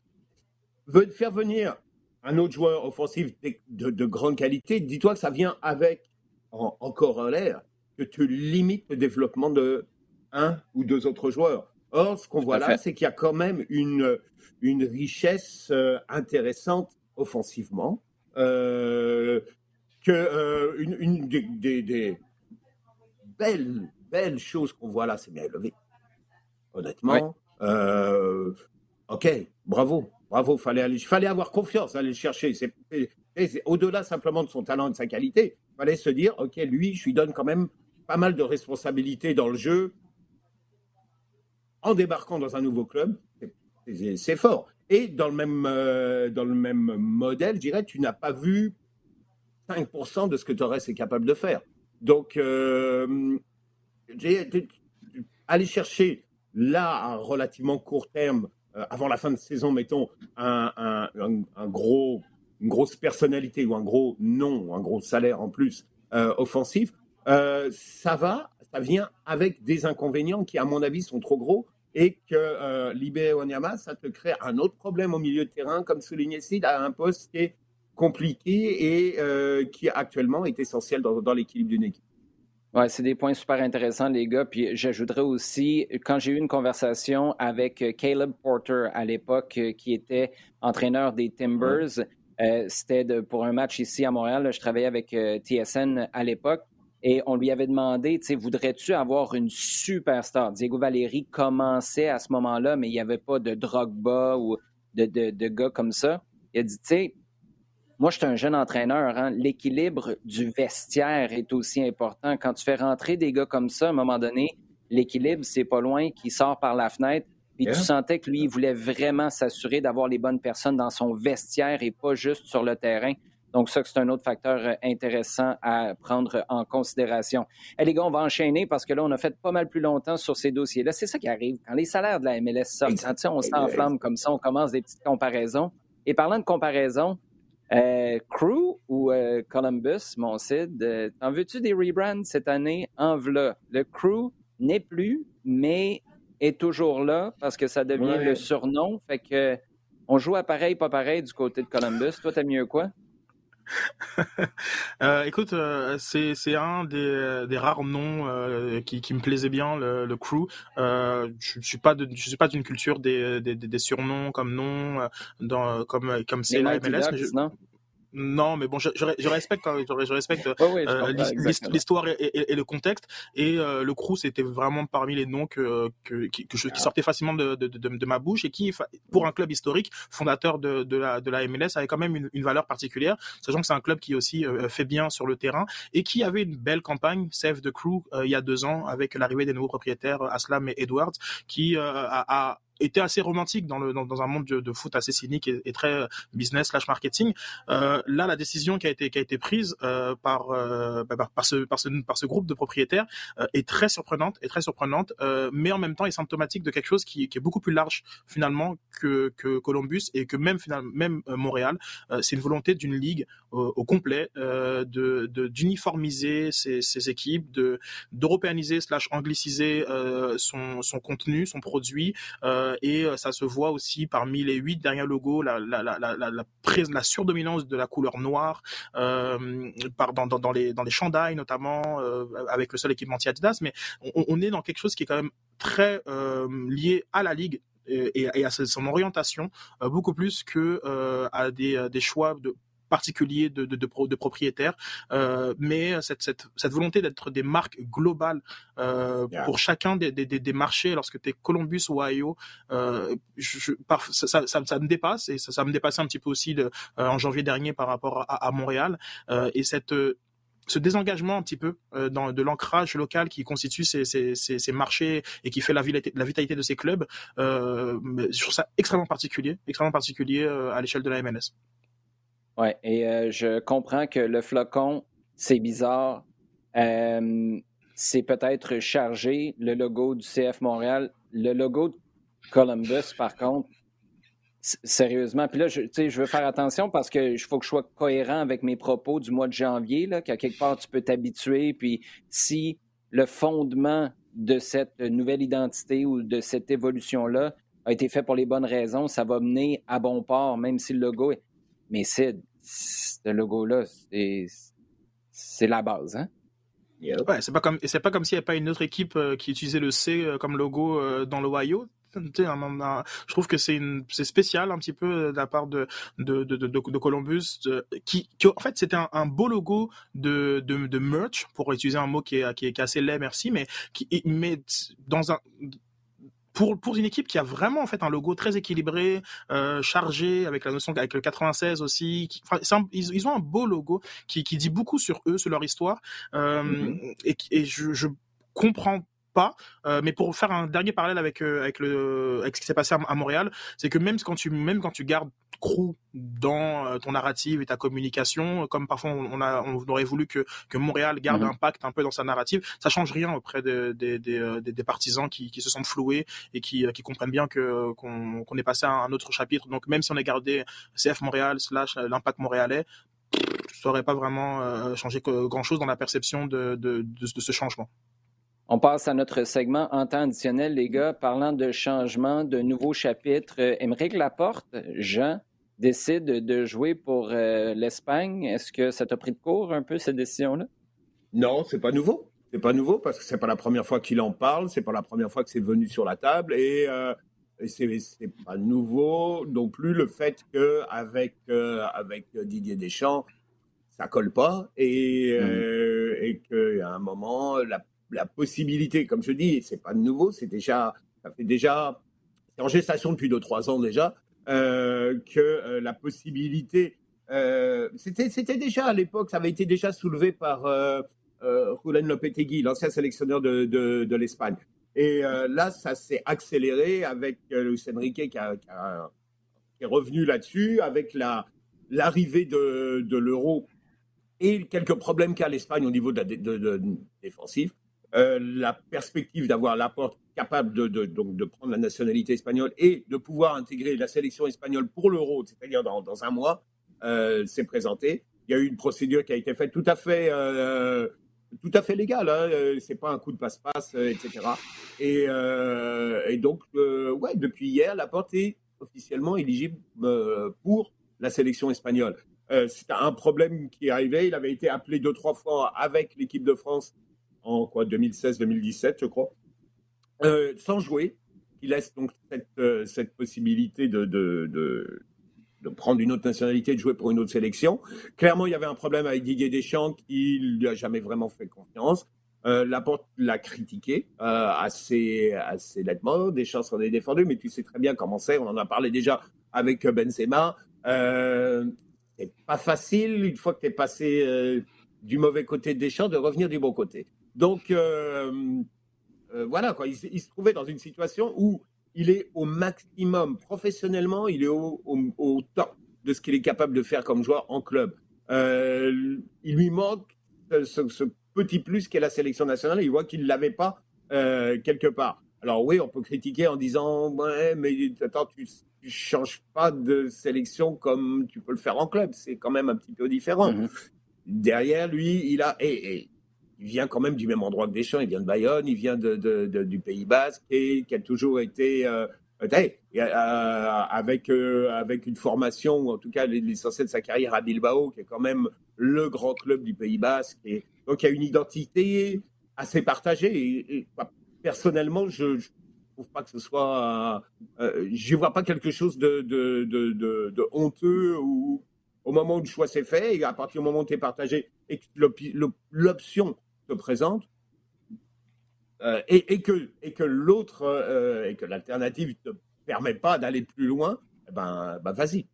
Faire venir un autre joueur offensif de, de, grande qualité, dis-toi que ça vient avec, en, en corollaire, que tu limites le développement de un ou deux autres joueurs. Or, ce qu'on voit là, c'est qu'il y a quand même une, une richesse euh, intéressante offensivement. Euh, que euh, une, une des, des, belles, belles choses qu'on voit là, c'est bien élevé. Honnêtement. ok, bravo. Bravo, fallait aller, fallait avoir confiance, aller le chercher. C'est, au-delà simplement de son talent et de sa qualité. Il fallait se dire, ok, lui, je lui donne quand même pas mal de responsabilités dans le jeu en débarquant dans un nouveau club, c'est fort. Et dans le même, euh, dans le même modèle, je dirais, tu n'as pas vu 5% de ce que Torres est capable de faire. Donc, euh, aller chercher là, à relativement court terme, euh, avant la fin de saison, mettons, un, gros, une grosse personnalité ou un gros nom, un gros salaire en plus offensif, ça va, ça vient avec des inconvénients qui, à mon avis, sont trop gros et que euh, Libé Onyama, ça te crée un autre problème au milieu de terrain, comme souligné ici, à un poste qui est compliqué et euh, qui actuellement est essentiel dans, dans l'équilibre d'une équipe. Ouais, c'est des points super intéressants, les gars. Puis j'ajouterais aussi, quand j'ai eu une conversation avec Caleb Porter à l'époque, qui était entraîneur des Timbers, euh, c'était pour un match ici à Montréal. Je travaillais avec TSN à l'époque. Et on lui avait demandé, tu sais, voudrais-tu avoir une superstar? Diego Valeri commençait à ce moment-là, mais il n'y avait pas de Drogba ou de, de, gars comme ça. Il a dit, tu sais, moi, je suis un jeune entraîneur. Hein. L'équilibre du vestiaire est aussi important. Quand tu fais rentrer des gars comme ça, à un moment donné, l'équilibre, c'est pas loin, qui sort par la fenêtre. Puis tu sentais que lui, il voulait vraiment s'assurer d'avoir les bonnes personnes dans son vestiaire et pas juste sur le terrain. Donc, ça, c'est un autre facteur euh, intéressant à prendre en considération. Et les gars, on va enchaîner parce que là, on a fait pas mal plus longtemps sur ces dossiers-là. C'est ça qui arrive. Quand les salaires de la MLS sortent, on s'enflamme comme ça, on commence des petites comparaisons. Et parlant de comparaison, euh, Crew ou euh, Columbus, mon Cid, en veux-tu des rebrands cette année? En v'là. Le Crew n'est plus, mais est toujours là parce que ça devient le surnom. Fait que on joue à pareil, pas pareil du côté de Columbus. Toi, t'as mieux quoi? euh, écoute, euh, c'est c'est un des, des rares noms euh, qui, qui me plaisait bien le, le crew. Euh, je, je suis pas de, je suis pas d'une culture des, des, des surnoms comme nom euh, dans comme comme c'est la MLS. Mais je, non, mais bon, je, je, respecte, je, respecte euh, l'histoire et, et, le contexte. Et euh, le Crous était vraiment parmi les noms que, que, qui, que qui sortaient facilement de, de, de, de, ma bouche et qui, pour un club historique, fondateur de, de, la, de la MLS, avait quand même une, une valeur particulière, sachant que c'est un club qui aussi euh, fait bien sur le terrain et qui avait une belle campagne, Save the Crew, il y a deux ans, avec l'arrivée des nouveaux propriétaires Aslam et Edwards, qui a, a était assez romantique dans, le, dans, un monde de, foot assez cynique et, très euh, business slash marketing. Euh, là, la décision qui a été qui a été prise euh, par, euh, bah, par ce par ce par ce groupe de propriétaires euh, est très surprenante est très surprenante, mais en même temps est symptomatique de quelque chose qui, qui est beaucoup plus large finalement que que Columbus et que même finalement même Montréal. C'est une volonté d'une ligue au complet de d'uniformiser ses, ses, équipes, de d'européaniser slash angliciser son son contenu, son produit. Euh, euh, et euh, ça se voit aussi parmi les huit derniers logos, la, la, la, surdominance de la couleur noire euh, par, dans, les, dans les chandails notamment, euh, avec le seul équipementier Adidas, mais on, est dans quelque chose qui est quand même très euh, lié à la ligue et, à son orientation beaucoup plus que à des choix de particulier de, de, de, de propriétaires, euh, mais cette, cette, cette volonté d'être des marques globales euh, pour chacun des, des, des, marchés, lorsque tu es Columbus ou Ohio, euh, je, ça, ça, ça, me dépasse et ça, ça me dépassait un petit peu aussi de, en janvier dernier par rapport à, à Montréal. Et cette ce désengagement un petit peu euh, dans, de l'ancrage local qui constitue ces, ces, ces, ces, marchés et qui fait la vitalité, la vitalité de ces clubs, euh, je trouve ça extrêmement particulier, extrêmement particulier euh, à l'échelle de la MLS. Oui, et euh, je comprends que le flocon, c'est bizarre. Euh, c'est peut-être chargé, le logo du CF Montréal. Le logo de Columbus, par contre, sérieusement. Puis là, je, je veux faire attention parce qu'il faut que je sois cohérent avec mes propos du mois de janvier, qu'à quelque part, tu peux t'habituer. Puis si le fondement de cette nouvelle identité ou de cette évolution-là a été fait pour les bonnes raisons, ça va mener à bon port, même si le logo est mais c'est ce logo-là, c'est la base, hein? Ouais, c'est pas comme c'est pas comme s'il n'y avait pas une autre équipe euh, qui utilisait le C euh, comme logo euh, dans l'Ohio. Je trouve que c'est c'est spécial un petit peu de la part de de de, de, de Columbus qui, qui, en fait c'était un, un, beau logo de, de de merch pour utiliser un mot qui est qui est, qui est assez laid merci mais qui mais dans un pour, pour une équipe qui a vraiment en fait un logo très équilibré, euh, chargé avec la notion avec le 96 aussi. Qui, enfin, ils, ils, ont un beau logo qui, qui dit beaucoup sur eux, sur leur histoire. Euh, mm-hmm. Et, et je, je comprends pas. Euh, mais pour faire un dernier parallèle avec euh, avec le avec ce qui s'est passé à, Montréal, c'est que même quand tu même quand tu gardes crew dans euh, ton narrative et ta communication, comme parfois on, a on aurait voulu que que Montréal garde mhm. un pacte un peu dans sa narrative, ça change rien auprès des des, des, des, partisans qui, qui se sentent floués et qui qui comprennent bien que qu'on qu'on est passé à un autre chapitre. Donc même si on a gardé CF Montréal slash l'impact montréalais, ça aurait pas vraiment changé grand chose dans la perception de, de, de ce changement. On passe à notre segment en temps additionnel, les gars. Parlant de changement, de nouveaux chapitres, euh, Émeric Laporte, Jean, décide de jouer pour euh, l'Espagne. Est-ce que ça t'a pris de court un peu cette décision-là? Non, c'est pas nouveau. C'est pas nouveau parce que c'est pas la première fois qu'il en parle, c'est pas la première fois que c'est venu sur la table et, euh, c'est pas nouveau non plus le fait que avec euh, avec Didier Deschamps ça colle pas et, mmh. et qu'à un moment la la possibilité, comme je dis, c'est pas nouveau, c'est déjà, ça fait déjà, en gestation depuis 2-3 ans déjà, euh, que euh, la possibilité, euh, c'était, déjà à l'époque, ça avait été déjà soulevé par euh, Julen Lopetegui, l'ancien sélectionneur de, de, l'Espagne. Et là, ça s'est accéléré avec Luis Enrique qui, est revenu là-dessus, avec la, l'arrivée de, de l'euro et quelques problèmes qu'a l'Espagne au niveau de, de, de défensif. Euh, la perspective d'avoir Laporte capable de, donc de prendre la nationalité espagnole et de pouvoir intégrer la sélection espagnole pour l'euro, c'est-à-dire dans, un mois, euh, s'est présentée. Il y a eu une procédure qui a été faite tout à fait, euh, tout à fait légale. Hein, c'est pas un coup de passe-passe, etc. Et, et donc, ouais, depuis hier, Laporte est officiellement éligible pour la sélection espagnole. c'est un problème qui est arrivé. Il avait été appelé deux trois fois avec l'équipe de France en quoi 2016-2017, je crois, euh, sans jouer, qui laisse donc cette, euh, possibilité de, prendre une autre nationalité, de jouer pour une autre sélection. Clairement, il y avait un problème avec Didier Deschamps qui lui a jamais vraiment fait confiance. Euh, Laporte l'a critiqué euh, assez, assez nettement. Deschamps s'en est défendu, mais tu sais très bien comment c'est. On en a parlé déjà avec Benzema. C'est pas facile, une fois que tu es passé du mauvais côté de Deschamps, de revenir du bon côté. Donc, euh, euh, voilà, quoi. Il, se trouvait dans une situation où il est au maximum. Professionnellement, il est au, au, top de ce qu'il est capable de faire comme joueur en club. Euh, il lui manque ce, petit plus qu'est la sélection nationale. Il voit qu'il ne l'avait pas quelque part. Alors oui, on peut critiquer en disant ouais, mais attends, tu, ne changes pas de sélection comme tu peux le faire en club. C'est quand même un petit peu différent. Mm-hmm. Derrière lui, il a et, il vient quand même du même endroit que Deschamps. Il vient de Bayonne, il vient du Pays Basque et qui a toujours été euh, euh, avec avec une formation ou en tout cas l'essentiel de sa carrière à Bilbao, qui est quand même le grand club du Pays Basque. Donc il y a une identité assez partagée. Et, personnellement, je, ne trouve pas que ce soit. Euh, je vois pas quelque chose de, honteux au moment où le choix s'est fait et à partir du moment où tu es partagé et que l'option se présente euh, et, que l'autre euh, et que l'alternative ne te permet pas d'aller plus loin, eh ben, ben vas-y.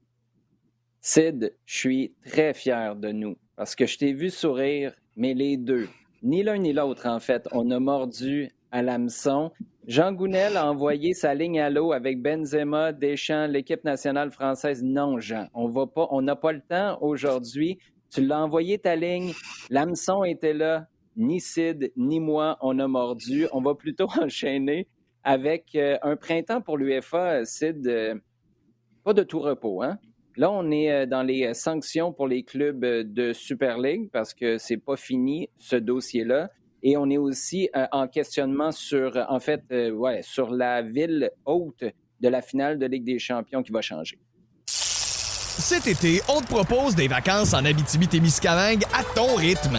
Sid, je suis très fier de nous parce que je t'ai vu sourire, mais les deux, ni l'un ni l'autre en fait, on a mordu à l'hameçon. Jean Gounel a envoyé sa ligne à l'eau avec Benzema, Deschamps, l'équipe nationale française. Non, Jean, on va pas, on n'a pas le temps aujourd'hui. Tu l'as envoyé ta ligne, l'hameçon était là. Ni Sid, ni moi, on a mordu. On va plutôt enchaîner avec euh, un printemps pour l'UFA, Sid. Euh, pas de tout repos, hein? Là, on est euh, dans les sanctions pour les clubs de Super League parce que c'est pas fini ce dossier-là. Et on est aussi en questionnement sur, en fait, ouais, sur la ville haute de la finale de Ligue des Champions qui va changer. Cet été, on te propose des vacances en Abitibi-Témiscamingue à ton rythme.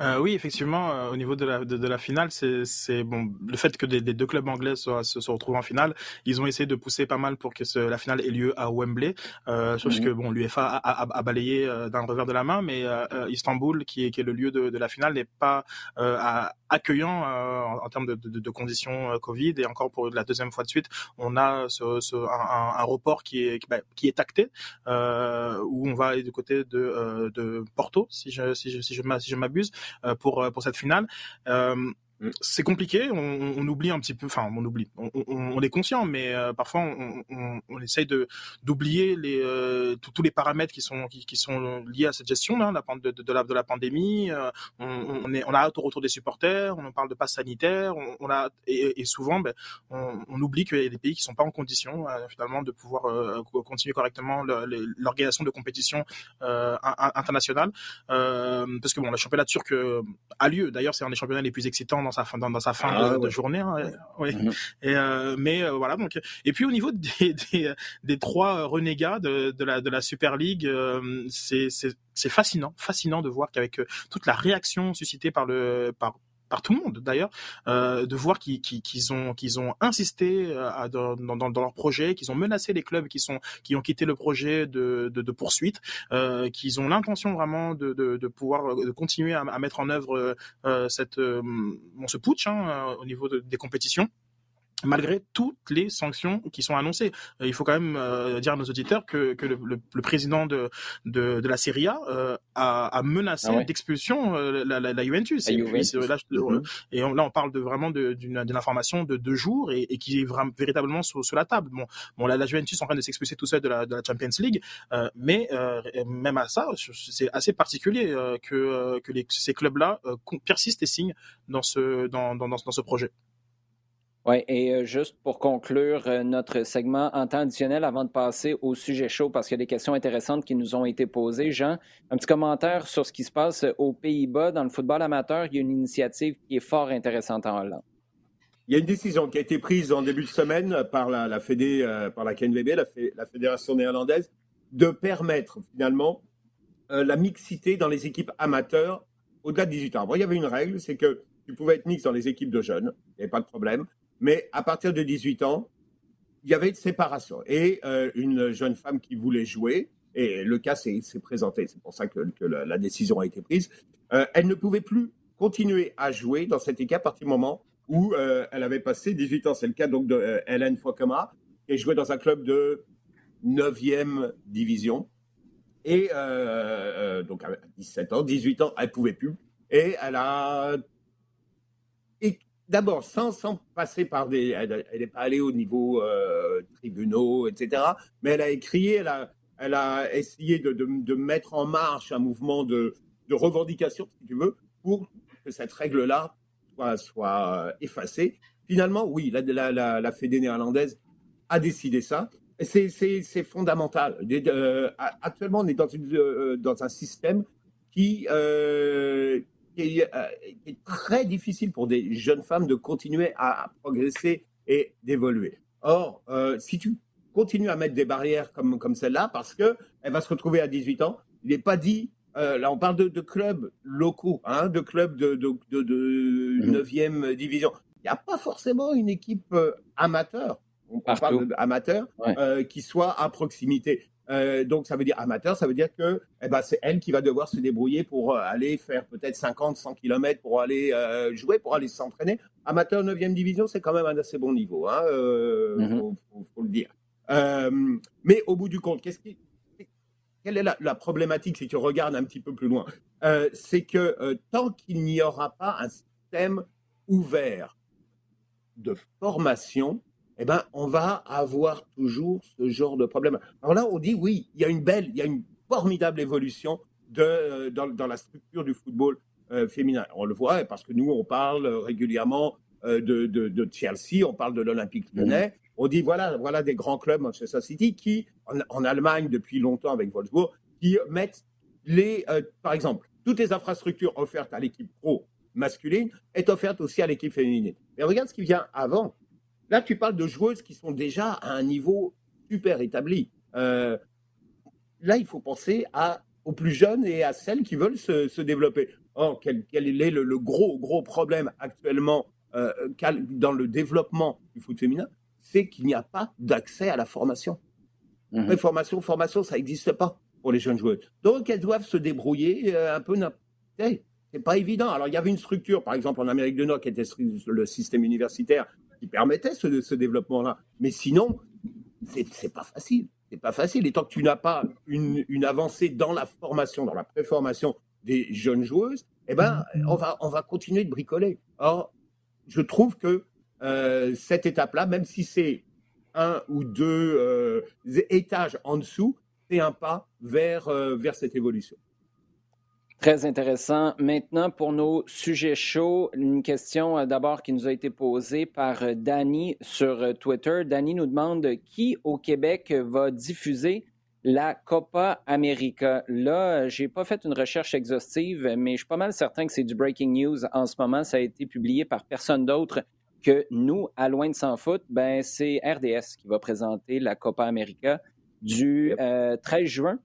Euh, oui, effectivement, euh, au niveau de la, de, la finale, c'est bon le fait que les, deux clubs anglais se, se, retrouvent en finale. Ils ont essayé de pousser pas mal pour que la finale ait lieu à Wembley, euh, sauf mhm. que bon, l'UEFA a, a, balayé euh, d'un revers de la main, mais Istanbul, qui est, qui est le lieu de, de la finale, n'est pas accueillant en, en, termes de, de, conditions Covid. Et encore pour la deuxième fois de suite, on a ce, ce, un, un, report qui est qui, bah, qui est acté, où on va aller du côté de, de Porto, si je si je si je, si je m'abuse. Euh, pour euh, pour cette finale. Euh, Mm. c'est compliqué, on, oublie un petit peu, enfin on oublie, on, est conscient, mais euh, parfois on, essaye d'oublier euh, tous les paramètres qui sont liés à cette gestion la, de, la la pandémie. Euh, on, est on a hâte au retour des supporters, on parle de passe sanitaire, on, a et, souvent ben, on, oublie qu'il y a des pays qui sont pas en condition finalement de pouvoir continuer correctement l'organisation de compétitions internationales parce que bon, le championnat turc a lieu. D'ailleurs, c'est un des championnats les plus excitants dans sa fin, dans, sa fin ah de, journée. Hein, oui. Mhm. Et, euh, mais euh, voilà. Donc, et puis au niveau des, des, des trois renégats de, de, la, de la Super League, euh, c'est c'est fascinant, fascinant de voir qu'avec toute la réaction suscitée par le par par tout le monde d'ailleurs, euh, de voir qu'ils ont ont insisté euh, dans, dans, dans, leur projet, qu'ils ont menacé les clubs qui sont qui ont quitté le projet de, de, de poursuite, euh, qu'ils ont l'intention vraiment de, de, de, pouvoir de continuer à, à mettre en œuvre euh, cette bon, ce putsch hein, au niveau des compétitions malgré toutes les sanctions qui sont annoncées. Euh, il faut quand même euh, dire à nos auditeurs que, que le, le, président de, de, de, la Serie A euh, a, a, menacé ah d'expulsion la, la, la, Juventus. Et, Puis, là, mhm. et là, on parle de vraiment d'une information de deux jours et, et qui est vraiment, véritablement sur, sur, la table. Bon, bon la, la Juventus est en train de s'expulser tout seul de la, de la Champions League, mais même à ça, c'est assez particulier que, que les, ces clubs-là persistent et signent dans ce, dans, dans, dans ce projet. Oui, et euh, juste pour conclure euh, notre segment en temps additionnel avant de passer au sujet chaud, parce qu'il y a des questions intéressantes qui nous ont été posées. Jean, un petit commentaire sur ce qui se passe aux Pays-Bas. Dans le football amateur, il y a une initiative qui est fort intéressante en Hollande. Il y a une décision qui a été prise en début de semaine par la, la Fédé, euh, par la KNVB, la, Fédération néerlandaise, de permettre finalement la mixité dans les équipes amateurs au-delà de 18 ans. il y avait une règle, c'est que tu pouvais être mixte dans les équipes de jeunes, il n'y avait pas de problème mais à partir de 18 ans, il y avait une séparation. Et euh, une jeune femme qui voulait jouer et le cas s'est présenté. C'est pour ça que, la, décision a été prise. Euh, elle ne pouvait plus continuer à jouer dans cette équipe à partir du moment où euh, elle avait passé 18 ans. C'est le cas donc de Hélène Fokema, qui jouait dans un club de 9e division. Et donc à 17 ans, 18 ans, elle pouvait plus. Et elle a d'abord, sans, passer par des. Elle n'est pas allée au niveau euh, tribunaux, etc. Mais elle a écrit, elle a, essayé de, mettre en marche un mouvement de, revendication, si tu veux, pour que cette règle-là soit, euh, effacée. Finalement, oui, la, la, Fédé néerlandaise a décidé ça. C'est fondamental. Euh, actuellement, on est dans, une, un système qui, qui est, euh, très difficile pour des jeunes femmes de continuer à progresser et d'évoluer. Or, euh, si tu continues à mettre des barrières comme, comme celle-là, parce qu'elle va se retrouver à 18 ans, il n'est pas dit, euh, là on parle de, clubs locaux, hein, de clubs de, de, de, 9e mhm. division. Il n'y a pas forcément une équipe amateur, on, parle d'amateur, qui soit à proximité. Euh, donc ça veut dire amateur, ça veut dire que eh ben, c'est elle qui va devoir se débrouiller pour euh, aller faire peut-être 50, 100 km pour aller euh, jouer, pour aller s'entraîner. Amateur 9e division, c'est quand même un assez bon niveau, il hein, mm-hmm. faut, le dire. mais au bout du compte, qu'est-ce qui, quelle est la, la, problématique si tu regardes un petit peu plus loin C'est que tant qu'il n'y aura pas un système ouvert de formation, eh ben, on va avoir toujours ce genre de problème. Alors là, on dit oui, il y a une belle, il y a une formidable évolution de, euh, dans, la structure du football euh, féminin. On le voit parce que nous, on parle régulièrement euh, de, Chelsea, on parle de l'Olympique mhm. lyonnais. On dit voilà, voilà des grands clubs Manchester City qui, en, Allemagne depuis longtemps avec Wolfsburg, qui mettent les, par exemple, toutes les infrastructures offertes à l'équipe pro masculine est offerte aussi à l'équipe féminine. Mais regarde ce qui vient avant. Là, tu parles de joueuses qui sont déjà à un niveau super établi. Euh, là, il faut penser à, aux plus jeunes et à celles qui veulent se, développer. Or, quel, est le, gros, gros problème actuellement euh, dans le développement du foot féminin C'est qu'il n'y a pas d'accès à la formation. Mmh. formation, formation, ça n'existe pas pour les jeunes joueuses. Donc, elles doivent se débrouiller euh, un peu. Hey, c'est pas évident. Alors, il y avait une structure, par exemple, en Amérique du Nord, qui était le système universitaire, qui permettait ce, développement-là. Mais sinon, c'est pas facile. C'est pas facile. Et tant que tu n'as pas une, une, avancée dans la formation, dans la préformation des jeunes joueuses, eh ben, on va, on va continuer de bricoler. Or, je trouve que euh, cette étape-là, même si c'est un ou deux euh, étages en dessous, c'est un pas vers, euh, vers cette évolution. Très intéressant. Maintenant, pour nos sujets chauds, une question euh, d'abord qui nous a été posée par euh, Danny sur euh, Twitter. Danny nous demande qui au Québec va diffuser la Copa América. Là, j'ai pas fait une recherche exhaustive, mais je suis pas mal certain que c'est du breaking news en ce moment. Ça a été publié par personne d'autre que nous, à Loin de Sans Foot. Ben, c'est RDS qui va présenter la Copa América du 13 juin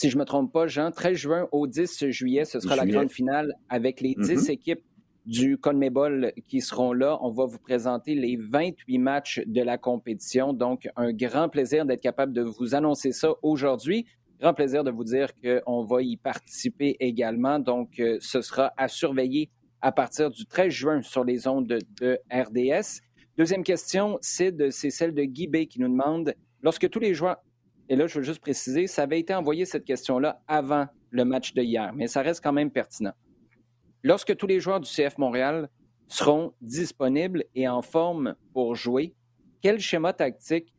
si je ne me trompe pas, Jean, 13 juin au 10 juillet, ce sera la grande finale avec les 10 mm-hmm. équipes du CONMEBOL qui seront là. On va vous présenter les 28 matchs de la compétition. Donc, un grand plaisir d'être capable de vous annoncer ça aujourd'hui. Grand plaisir de vous dire qu'on va y participer également. Donc, euh, ce sera à surveiller à partir du 13 juin sur les ondes de, RDS. Deuxième question, c'est celle de Guy B qui nous demande, lorsque tous les joueurs et là, je veux juste préciser, ça avait été envoyé cette question-là avant le match de hier, mais ça reste quand même pertinent. Lorsque tous les joueurs du CF Montréal seront disponibles et en forme pour jouer, quel schéma tactique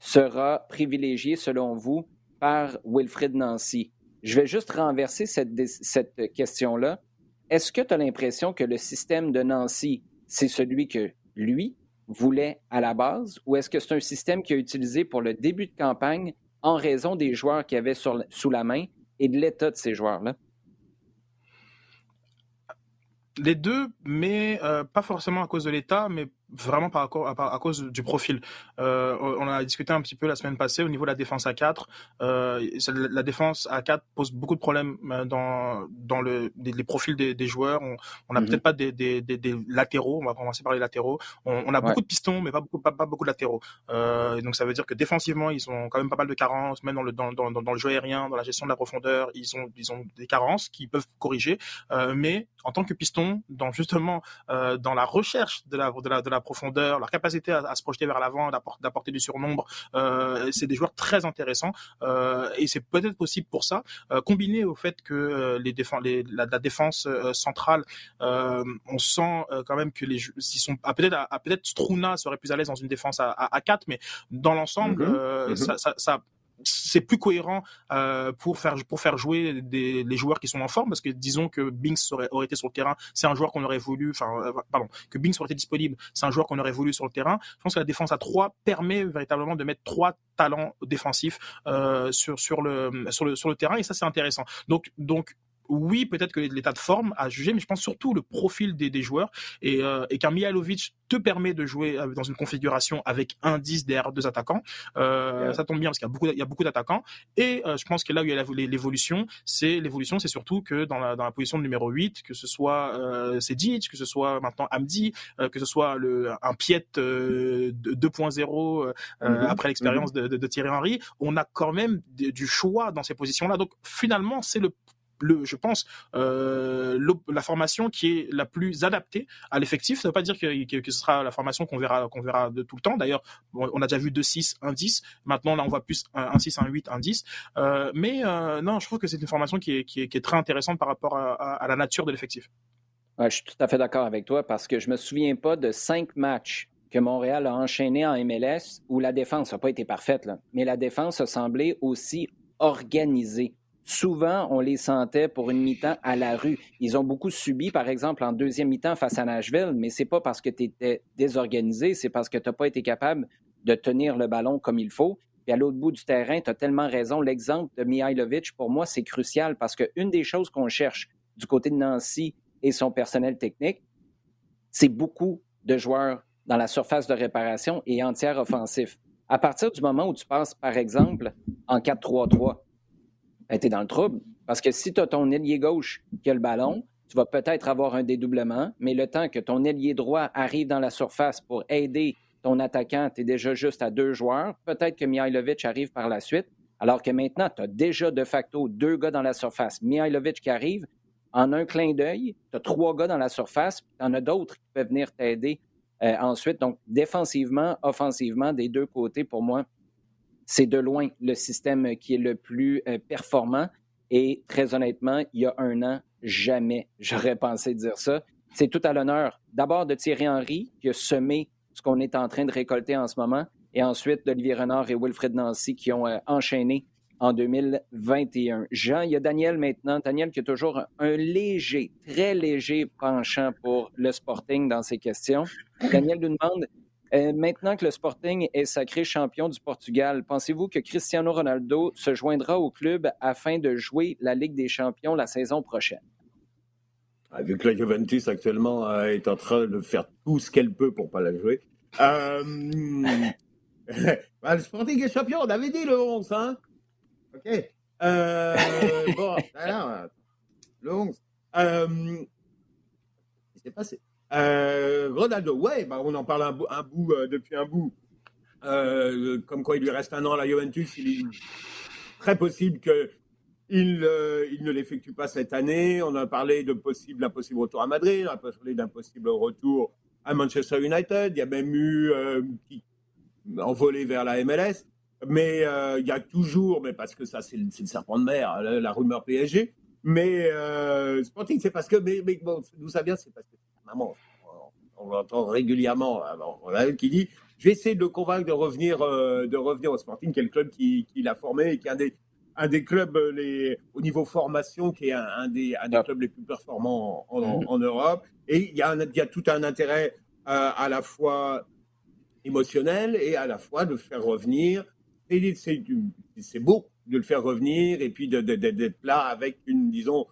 sera privilégié selon vous par Wilfrid Nancy? Je vais juste renverser cette, cette question-là. Est-ce que tu as l'impression que le système de Nancy, c'est celui que lui voulait à la base, ou est-ce que c'est un système qu'il a utilisé pour le début de campagne en raison des joueurs qu'il avait sous la main et de l'état de ces joueurs-là? Les deux, mais euh, pas forcément à cause de l'état, mais vraiment par, à, cause du profil. Euh, on a discuté un petit peu la semaine passée au niveau de la défense à 4. Euh, la défense à 4 pose beaucoup de problèmes euh, dans, dans le, les, profils des, des, joueurs. On n'a mhm. peut-être pas des, des, des, latéraux, on va commencer par les latéraux. On, a beaucoup de pistons, mais pas beaucoup, pas, pas beaucoup de latéraux. Euh, donc ça veut dire que défensivement, ils ont quand même pas mal de carences, même dans le, dans, dans, dans le jeu aérien, dans la gestion de la profondeur, ils ont, ils ont des carences qui peuvent corriger. Mais en tant que piston, dans justement dans la recherche de la, de la, de la profondeur, leur capacité à, se projeter vers l'avant, d'apporter du surnombre. Euh, c'est des joueurs très intéressants euh, et c'est peut-être possible pour ça, euh, combiné au fait que les, les la, défense centrale, on sent quand même que les s'ils sont peut-être peut-être Struna serait plus à l'aise dans une défense à, à, 4, mais dans l'ensemble, ça, ça, ça c'est plus cohérent euh, pour faire pour faire jouer des, les joueurs qui sont en forme parce que disons que Binks aurait, aurait été sur le terrain, c'est un joueur qu'on aurait voulu, enfin euh, pardon, que Binks aurait été disponible, c'est un joueur qu'on aurait voulu sur le terrain. Je pense que la défense à 3 permet véritablement de mettre trois talents défensifs euh, sur sur le sur le sur le terrain et ça c'est intéressant. Donc donc oui, peut-être que l'état de forme à juger, mais je pense surtout le profil des, des joueurs et, euh, et qu'un Mihailovic te permet de jouer euh, dans une configuration avec un 10 derrière deux attaquants. Euh, Ça tombe bien parce qu'il y a beaucoup, il y a beaucoup d'attaquants. Et euh, je pense que là où il y a l'évolution, c'est l'évolution, c'est surtout que dans la, dans la position de numéro 8, que ce soit euh, Sedic, que ce soit maintenant Amdi, euh, que ce soit le, un Piet 2.0 mm-hmm. après l'expérience mm-hmm. de, de, Thierry Henry, on a quand même du choix dans ces positions-là. Donc finalement, c'est le le, je pense, euh, la formation qui est la plus adaptée à l'effectif. Ça ne veut pas dire que, que, ce sera la formation qu'on verra, verra de tout le temps. D'ailleurs, on a déjà vu 2-6, 1-10. Maintenant, là, on voit plus 1-6, 1-8, 1-10. Euh, mais euh, non, je trouve que c'est une formation qui est, qui est, qui est, très intéressante par rapport à, à, la nature de l'effectif. Ouais, je suis tout à fait d'accord avec toi parce que je me souviens pas de cinq matchs que Montréal a enchaînés en MLS où la défense n'a pas été parfaite, là. mais la défense a semblé aussi organisée souvent, on les sentait pour une mi-temps à la rue. Ils ont beaucoup subi, par exemple, en deuxième mi-temps face à Nashville, mais c'est pas parce que tu étais désorganisé, c'est parce que tu n'as pas été capable de tenir le ballon comme il faut. Puis à l'autre bout du terrain, tu as tellement raison. L'exemple de Mihailovic, pour moi, c'est crucial parce qu'une des choses qu'on cherche du côté de Nancy et son personnel technique, c'est beaucoup de joueurs dans la surface de réparation et entière offensif. À partir du moment où tu passes, par exemple, en 4-3-3, ben, tu es dans le trouble. Parce que si tu as ton ailier gauche qui a le ballon, tu vas peut-être avoir un dédoublement, mais le temps que ton ailier droit arrive dans la surface pour aider ton attaquant, tu es déjà juste à deux joueurs. Peut-être que Mihailovic arrive par la suite, alors que maintenant, tu as déjà de facto deux gars dans la surface. Mihailovic qui arrive, en un clin d'œil, tu as trois gars dans la surface, puis tu en as d'autres qui peuvent venir t'aider euh, ensuite. Donc, défensivement, offensivement, des deux côtés, pour moi, c'est de loin le système qui est le plus euh, performant. Et très honnêtement, il y a un an, jamais j'aurais pensé dire ça. C'est tout à l'honneur d'abord de Thierry Henry qui a semé ce qu'on est en train de récolter en ce moment, et ensuite d'Olivier Renard et Wilfred Nancy qui ont euh, enchaîné en 2021. Jean, il y a Daniel maintenant. Daniel qui a toujours un léger, très léger penchant pour le sporting dans ses questions. Daniel nous demande euh, maintenant que le Sporting est sacré champion du Portugal, pensez-vous que Cristiano Ronaldo se joindra au club afin de jouer la Ligue des champions la saison prochaine? Ah, vu que la Juventus actuellement euh, est en train de faire tout ce qu'elle peut pour ne pas la jouer. Euh... Le Sporting est champion, on avait dit le 11, hein? OK. Euh, bon, alors, le 11. Euh, s'est passé. Euh, Ronaldo, ouais, bah on en parle un, bout, euh, depuis un bout. Euh, comme quoi il lui reste un an à la Juventus, il est très possible que il, euh, ne l'effectue pas cette année. On a parlé de possible, d'un possible retour à Madrid, on a parlé d'un possible retour à Manchester United. Il y a même eu envolé vers la MLS. Mais il y a toujours, mais parce que ça c'est le, serpent de mer, la, la rumeur PSG. Mais Sporting, c'est parce que, mais, mais bon, nous ça vient, c'est parce que maman, on, l'entend régulièrement, on a qui dit je vais essayer de le convaincre de revenir, euh, de revenir au Sporting, qui est le club qui, qui l'a formé et qui est un des, un des clubs euh, les, au niveau formation, qui est un, des, un des clubs les plus performants en, en, mhm. Europe. Et il y, a il y a tout un intérêt euh, à la fois émotionnel et à la fois de faire revenir. C'est beau de le faire revenir et puis d'être là avec une, disons,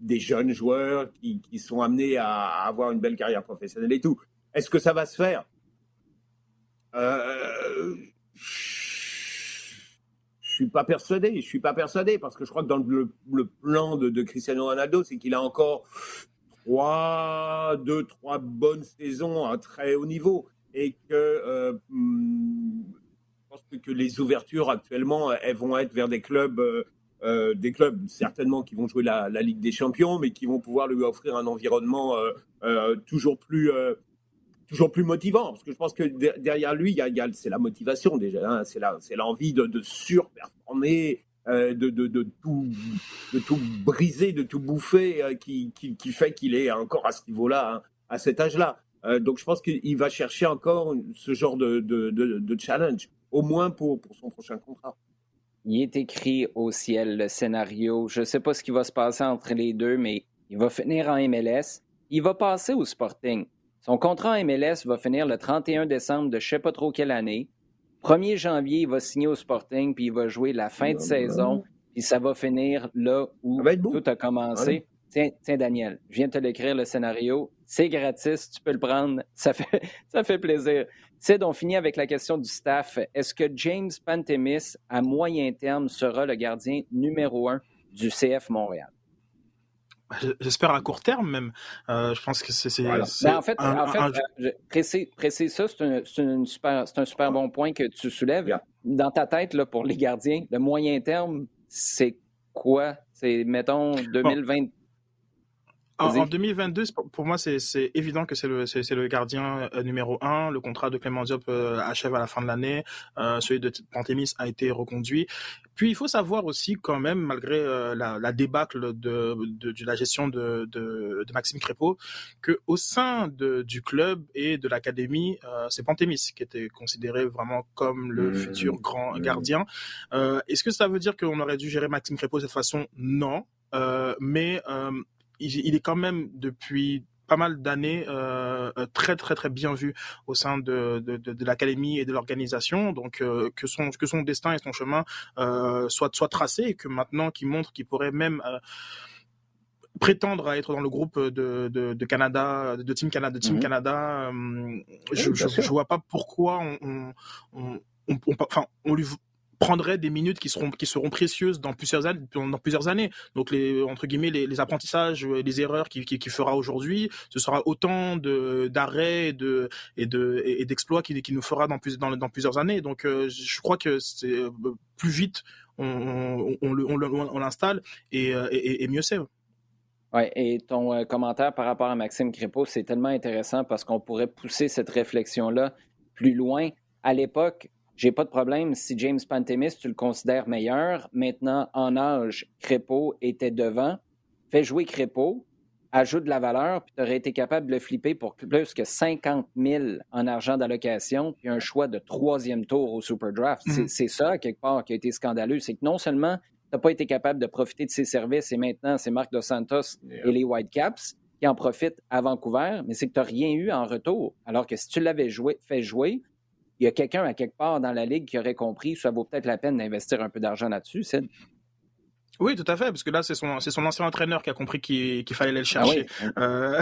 des jeunes joueurs qui, sont amenés à avoir une belle carrière professionnelle et tout. Est-ce que ça va se faire? Euh, Je suis pas persuadé. Je suis pas persuadé parce que je crois que dans le, plan de, Cristiano Ronaldo, c'est qu'il a encore trois, deux, trois bonnes saisons à très haut niveau et que euh, hmm, je pense que les ouvertures actuellement, elles vont être vers des clubs euh, euh, des clubs certainement qui vont jouer la, Ligue des Champions, mais qui vont pouvoir lui offrir un environnement euh, euh, toujours plus toujours plus motivant, parce que je pense que derrière lui, il y a, c'est la motivation déjà, hein, c'est c'est l'envie de, de surperformer, de, de, de, tout, de tout briser, de tout bouffer, qui, qui, fait qu'il est encore à ce niveau-là, hein, à cet âge-là. donc je pense qu'il va chercher encore ce genre de, de, challenge, au moins pour, pour son prochain contrat il est écrit au ciel le scénario. Je ne sais pas ce qui va se passer entre les deux, mais il va finir en MLS. Il va passer au Sporting. Son contrat en MLS va finir le 31 décembre de je ne sais pas trop quelle année. 1er janvier, il va signer au Sporting, puis il va jouer la fin de saison, puis ça va finir là où tout a commencé. Tiens, tiens, Daniel, je viens de te l'écrire le scénario. C'est gratis, tu peux le prendre. Ça fait, ça fait plaisir. Sid, on finit avec la question du staff. Est-ce que James Pantemis, à moyen terme, sera le gardien numéro un du CF Montréal? J'espère à court terme même. Euh, je pense que c'est. Ben, en fait, en fait précis, ça, c'est un, super, un super bon point que tu soulèves. Dans ta tête, là, pour les gardiens, le moyen terme, c'est quoi? C'est, mettons, 2020. En, 2022, pour moi, c'est évident que c'est le, le gardien euh, numéro un. Le contrat de Clément Diop euh, achève à la fin de l'année. Euh, celui de Pantémis a été reconduit. Puis il faut savoir aussi quand même, malgré la, la, débâcle de, de, de, la gestion de, de, de Maxime Crépeau, que au sein de, du club et de l'académie, c'est Pantémis qui était considéré vraiment comme le mmh. futur grand mmh. gardien. Est-ce que ça veut dire qu'on aurait dû gérer Maxime Crépeau de cette façon? Non. mais il, est quand même depuis pas mal d'années euh, euh, très très très bien vu au sein de, de, de, l'académie et de l'organisation donc euh, que son que son destin et son chemin euh, soient soit tracés et que maintenant qu'il montre qu'il pourrait même prétendre à être dans le groupe de, de, de Canada, de Team Canada, de Team mhm. Canada, je, je, je, vois pas pourquoi on, on, on, on, enfin, on lui prendrait des minutes qui seront qui seront précieuses dans plusieurs années dans plusieurs années. Donc les entre guillemets les, apprentissages les erreurs qu'il qui, fera aujourd'hui ce sera autant de d'arrêts de et de et d'exploits qu'il qui nous fera dans plus dans, dans plusieurs années. Donc euh, je crois que c'est euh, plus vite on, on, on, on l'installe et, euh, et, et mieux c'est Ouais, et ton commentaire par rapport à Maxime Crépeau, c'est tellement intéressant parce qu'on pourrait pousser cette réflexion-là plus loin. À l'époque, j'ai pas de problème si James Pantemis, tu le considères meilleur. Maintenant, en âge, Crépeau était devant. Fais jouer Crépeau, ajoute de la valeur, puis tu aurais été capable de le flipper pour plus que 50 000 en argent d'allocation, puis un choix de troisième tour au Super Draft. Mm-hmm. C'est ça, quelque part, qui a été scandaleux. C'est que non seulement tu n'as pas été capable de profiter de ses services, et maintenant, c'est Marc Dos Santos et les Whitecaps qui en profitent à Vancouver, mais c'est que tu n'as rien eu en retour. Alors que si tu l'avais joué, fait jouer, il y a quelqu'un à quelque part dans la ligue qui aurait compris ça vaut peut-être la peine d'investir un peu d'argent là-dessus, Sid. Oui, tout à fait, parce que là, c'est son, c'est son ancien entraîneur qui a compris qu'il, fallait aller le ah chercher. Euh,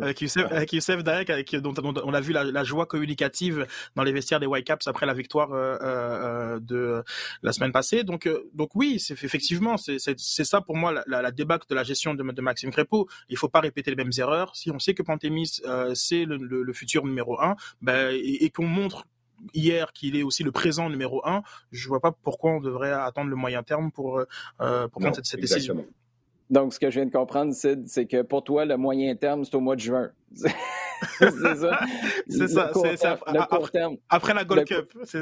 avec Youssef, Daek, dont, on a vu la, joie communicative dans les vestiaires des Whitecaps après la victoire euh, euh, de la semaine passée. Donc, donc oui, c'est effectivement, c'est, ça pour moi la, la, débâcle de la gestion de, de Maxime Crépeau. Il faut pas répéter les mêmes erreurs. Si on sait que Pantémis c'est le, futur numéro un, ben, et qu'on montre hier qu'il est aussi le présent numéro un, je vois pas pourquoi on devrait attendre le moyen terme pour, euh, pour prendre cette, décision. Donc, ce que je viens de comprendre, Sid, c'est que pour toi, le moyen terme, c'est au mois de juin. c'est ça. c'est ça. Le court terme. Après la Gold Cup.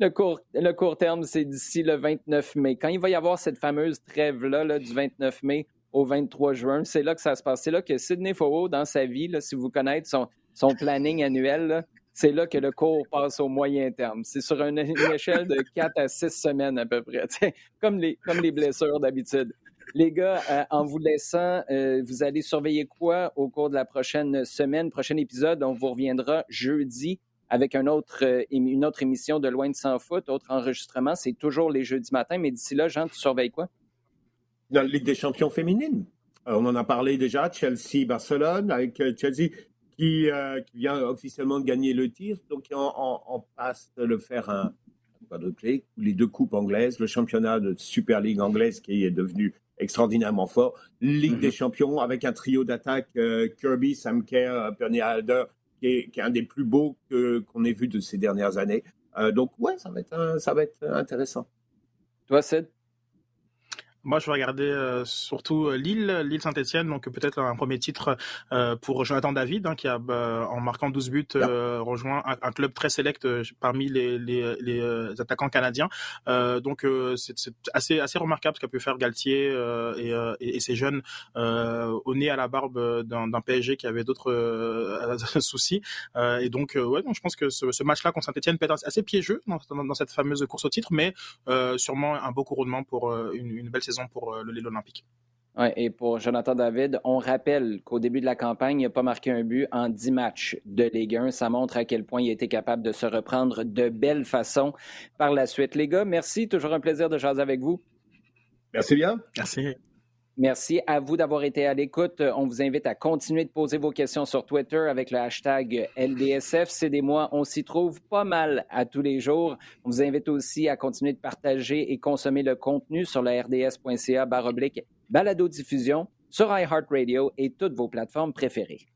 le, court, le court terme, c'est d'ici le 29 mai. Quand il va y avoir cette fameuse trêve-là là, du 29 mai au 23 juin, c'est là que ça se passe. C'est là que Sidney Fowo, dans sa vie, là, si vous connaissez son, son planning annuel, c'est là que le cours passe au moyen terme. C'est sur une, échelle de 4 à 6 semaines à peu près, comme les, comme les blessures d'habitude. Les gars, euh, en vous laissant, euh, vous allez surveiller quoi au cours de la prochaine semaine, prochain épisode? On vous reviendra jeudi avec euh, une autre émission de Loin de Sans Foot, autre enregistrement. C'est toujours les jeudis matins, mais d'ici là, Jean, tu surveilles quoi? La Ligue des champions féminines. on en a parlé déjà, Chelsea-Barcelone, avec Chelsea qui, qui, vient officiellement de gagner le titre. Donc, on, passe de le faire un quadruplé, les deux coupes anglaises, le championnat de Super League anglaise qui est devenu extraordinairement fort, Ligue des mhm. champions avec un trio d'attaque Kirby, Sam Kerr, Bernie Alder, qui est, qui est, un des plus beaux qu'on ait vu de ces dernières années. donc, ouais, ça va être, ça va être intéressant. Toi, Seth moi, je vais regarder euh, surtout euh, Lille, Lille Saint-Etienne, donc peut-être un premier titre euh, pour Jonathan David, hein, qui a, en marquant 12 buts, rejoint un, club très sélect parmi les, les, les attaquants canadiens. donc, c'est assez, assez remarquable ce qu'a pu faire Galtier et, et, et, ses jeunes au nez à la barbe d'un PSG qui avait d'autres soucis. et donc, ouais, donc, je pense que ce, ce match-là contre Saint-Etienne peut être assez piégeux dans, dans, cette fameuse course au titre, mais sûrement un beau couronnement pour une, une belle pour euh, le Lille Olympique. Ouais, et pour Jonathan David, on rappelle qu'au début de la campagne, il n'a pas marqué un but en 10 matchs de Ligue 1. Ça montre à quel point il a été capable de se reprendre de belle façon par la suite. Les gars, merci. Toujours un plaisir de jaser avec vous. Merci bien. Merci. Merci à vous d'avoir été à l'écoute. On vous invite à continuer de poser vos questions sur Twitter avec le hashtag LDSF. C'est des mois, on s'y trouve pas mal à tous les jours. On vous invite aussi à continuer de partager et consommer le contenu sur le rds.ca baroblique balado-diffusion sur iHeartRadio et toutes vos plateformes préférées.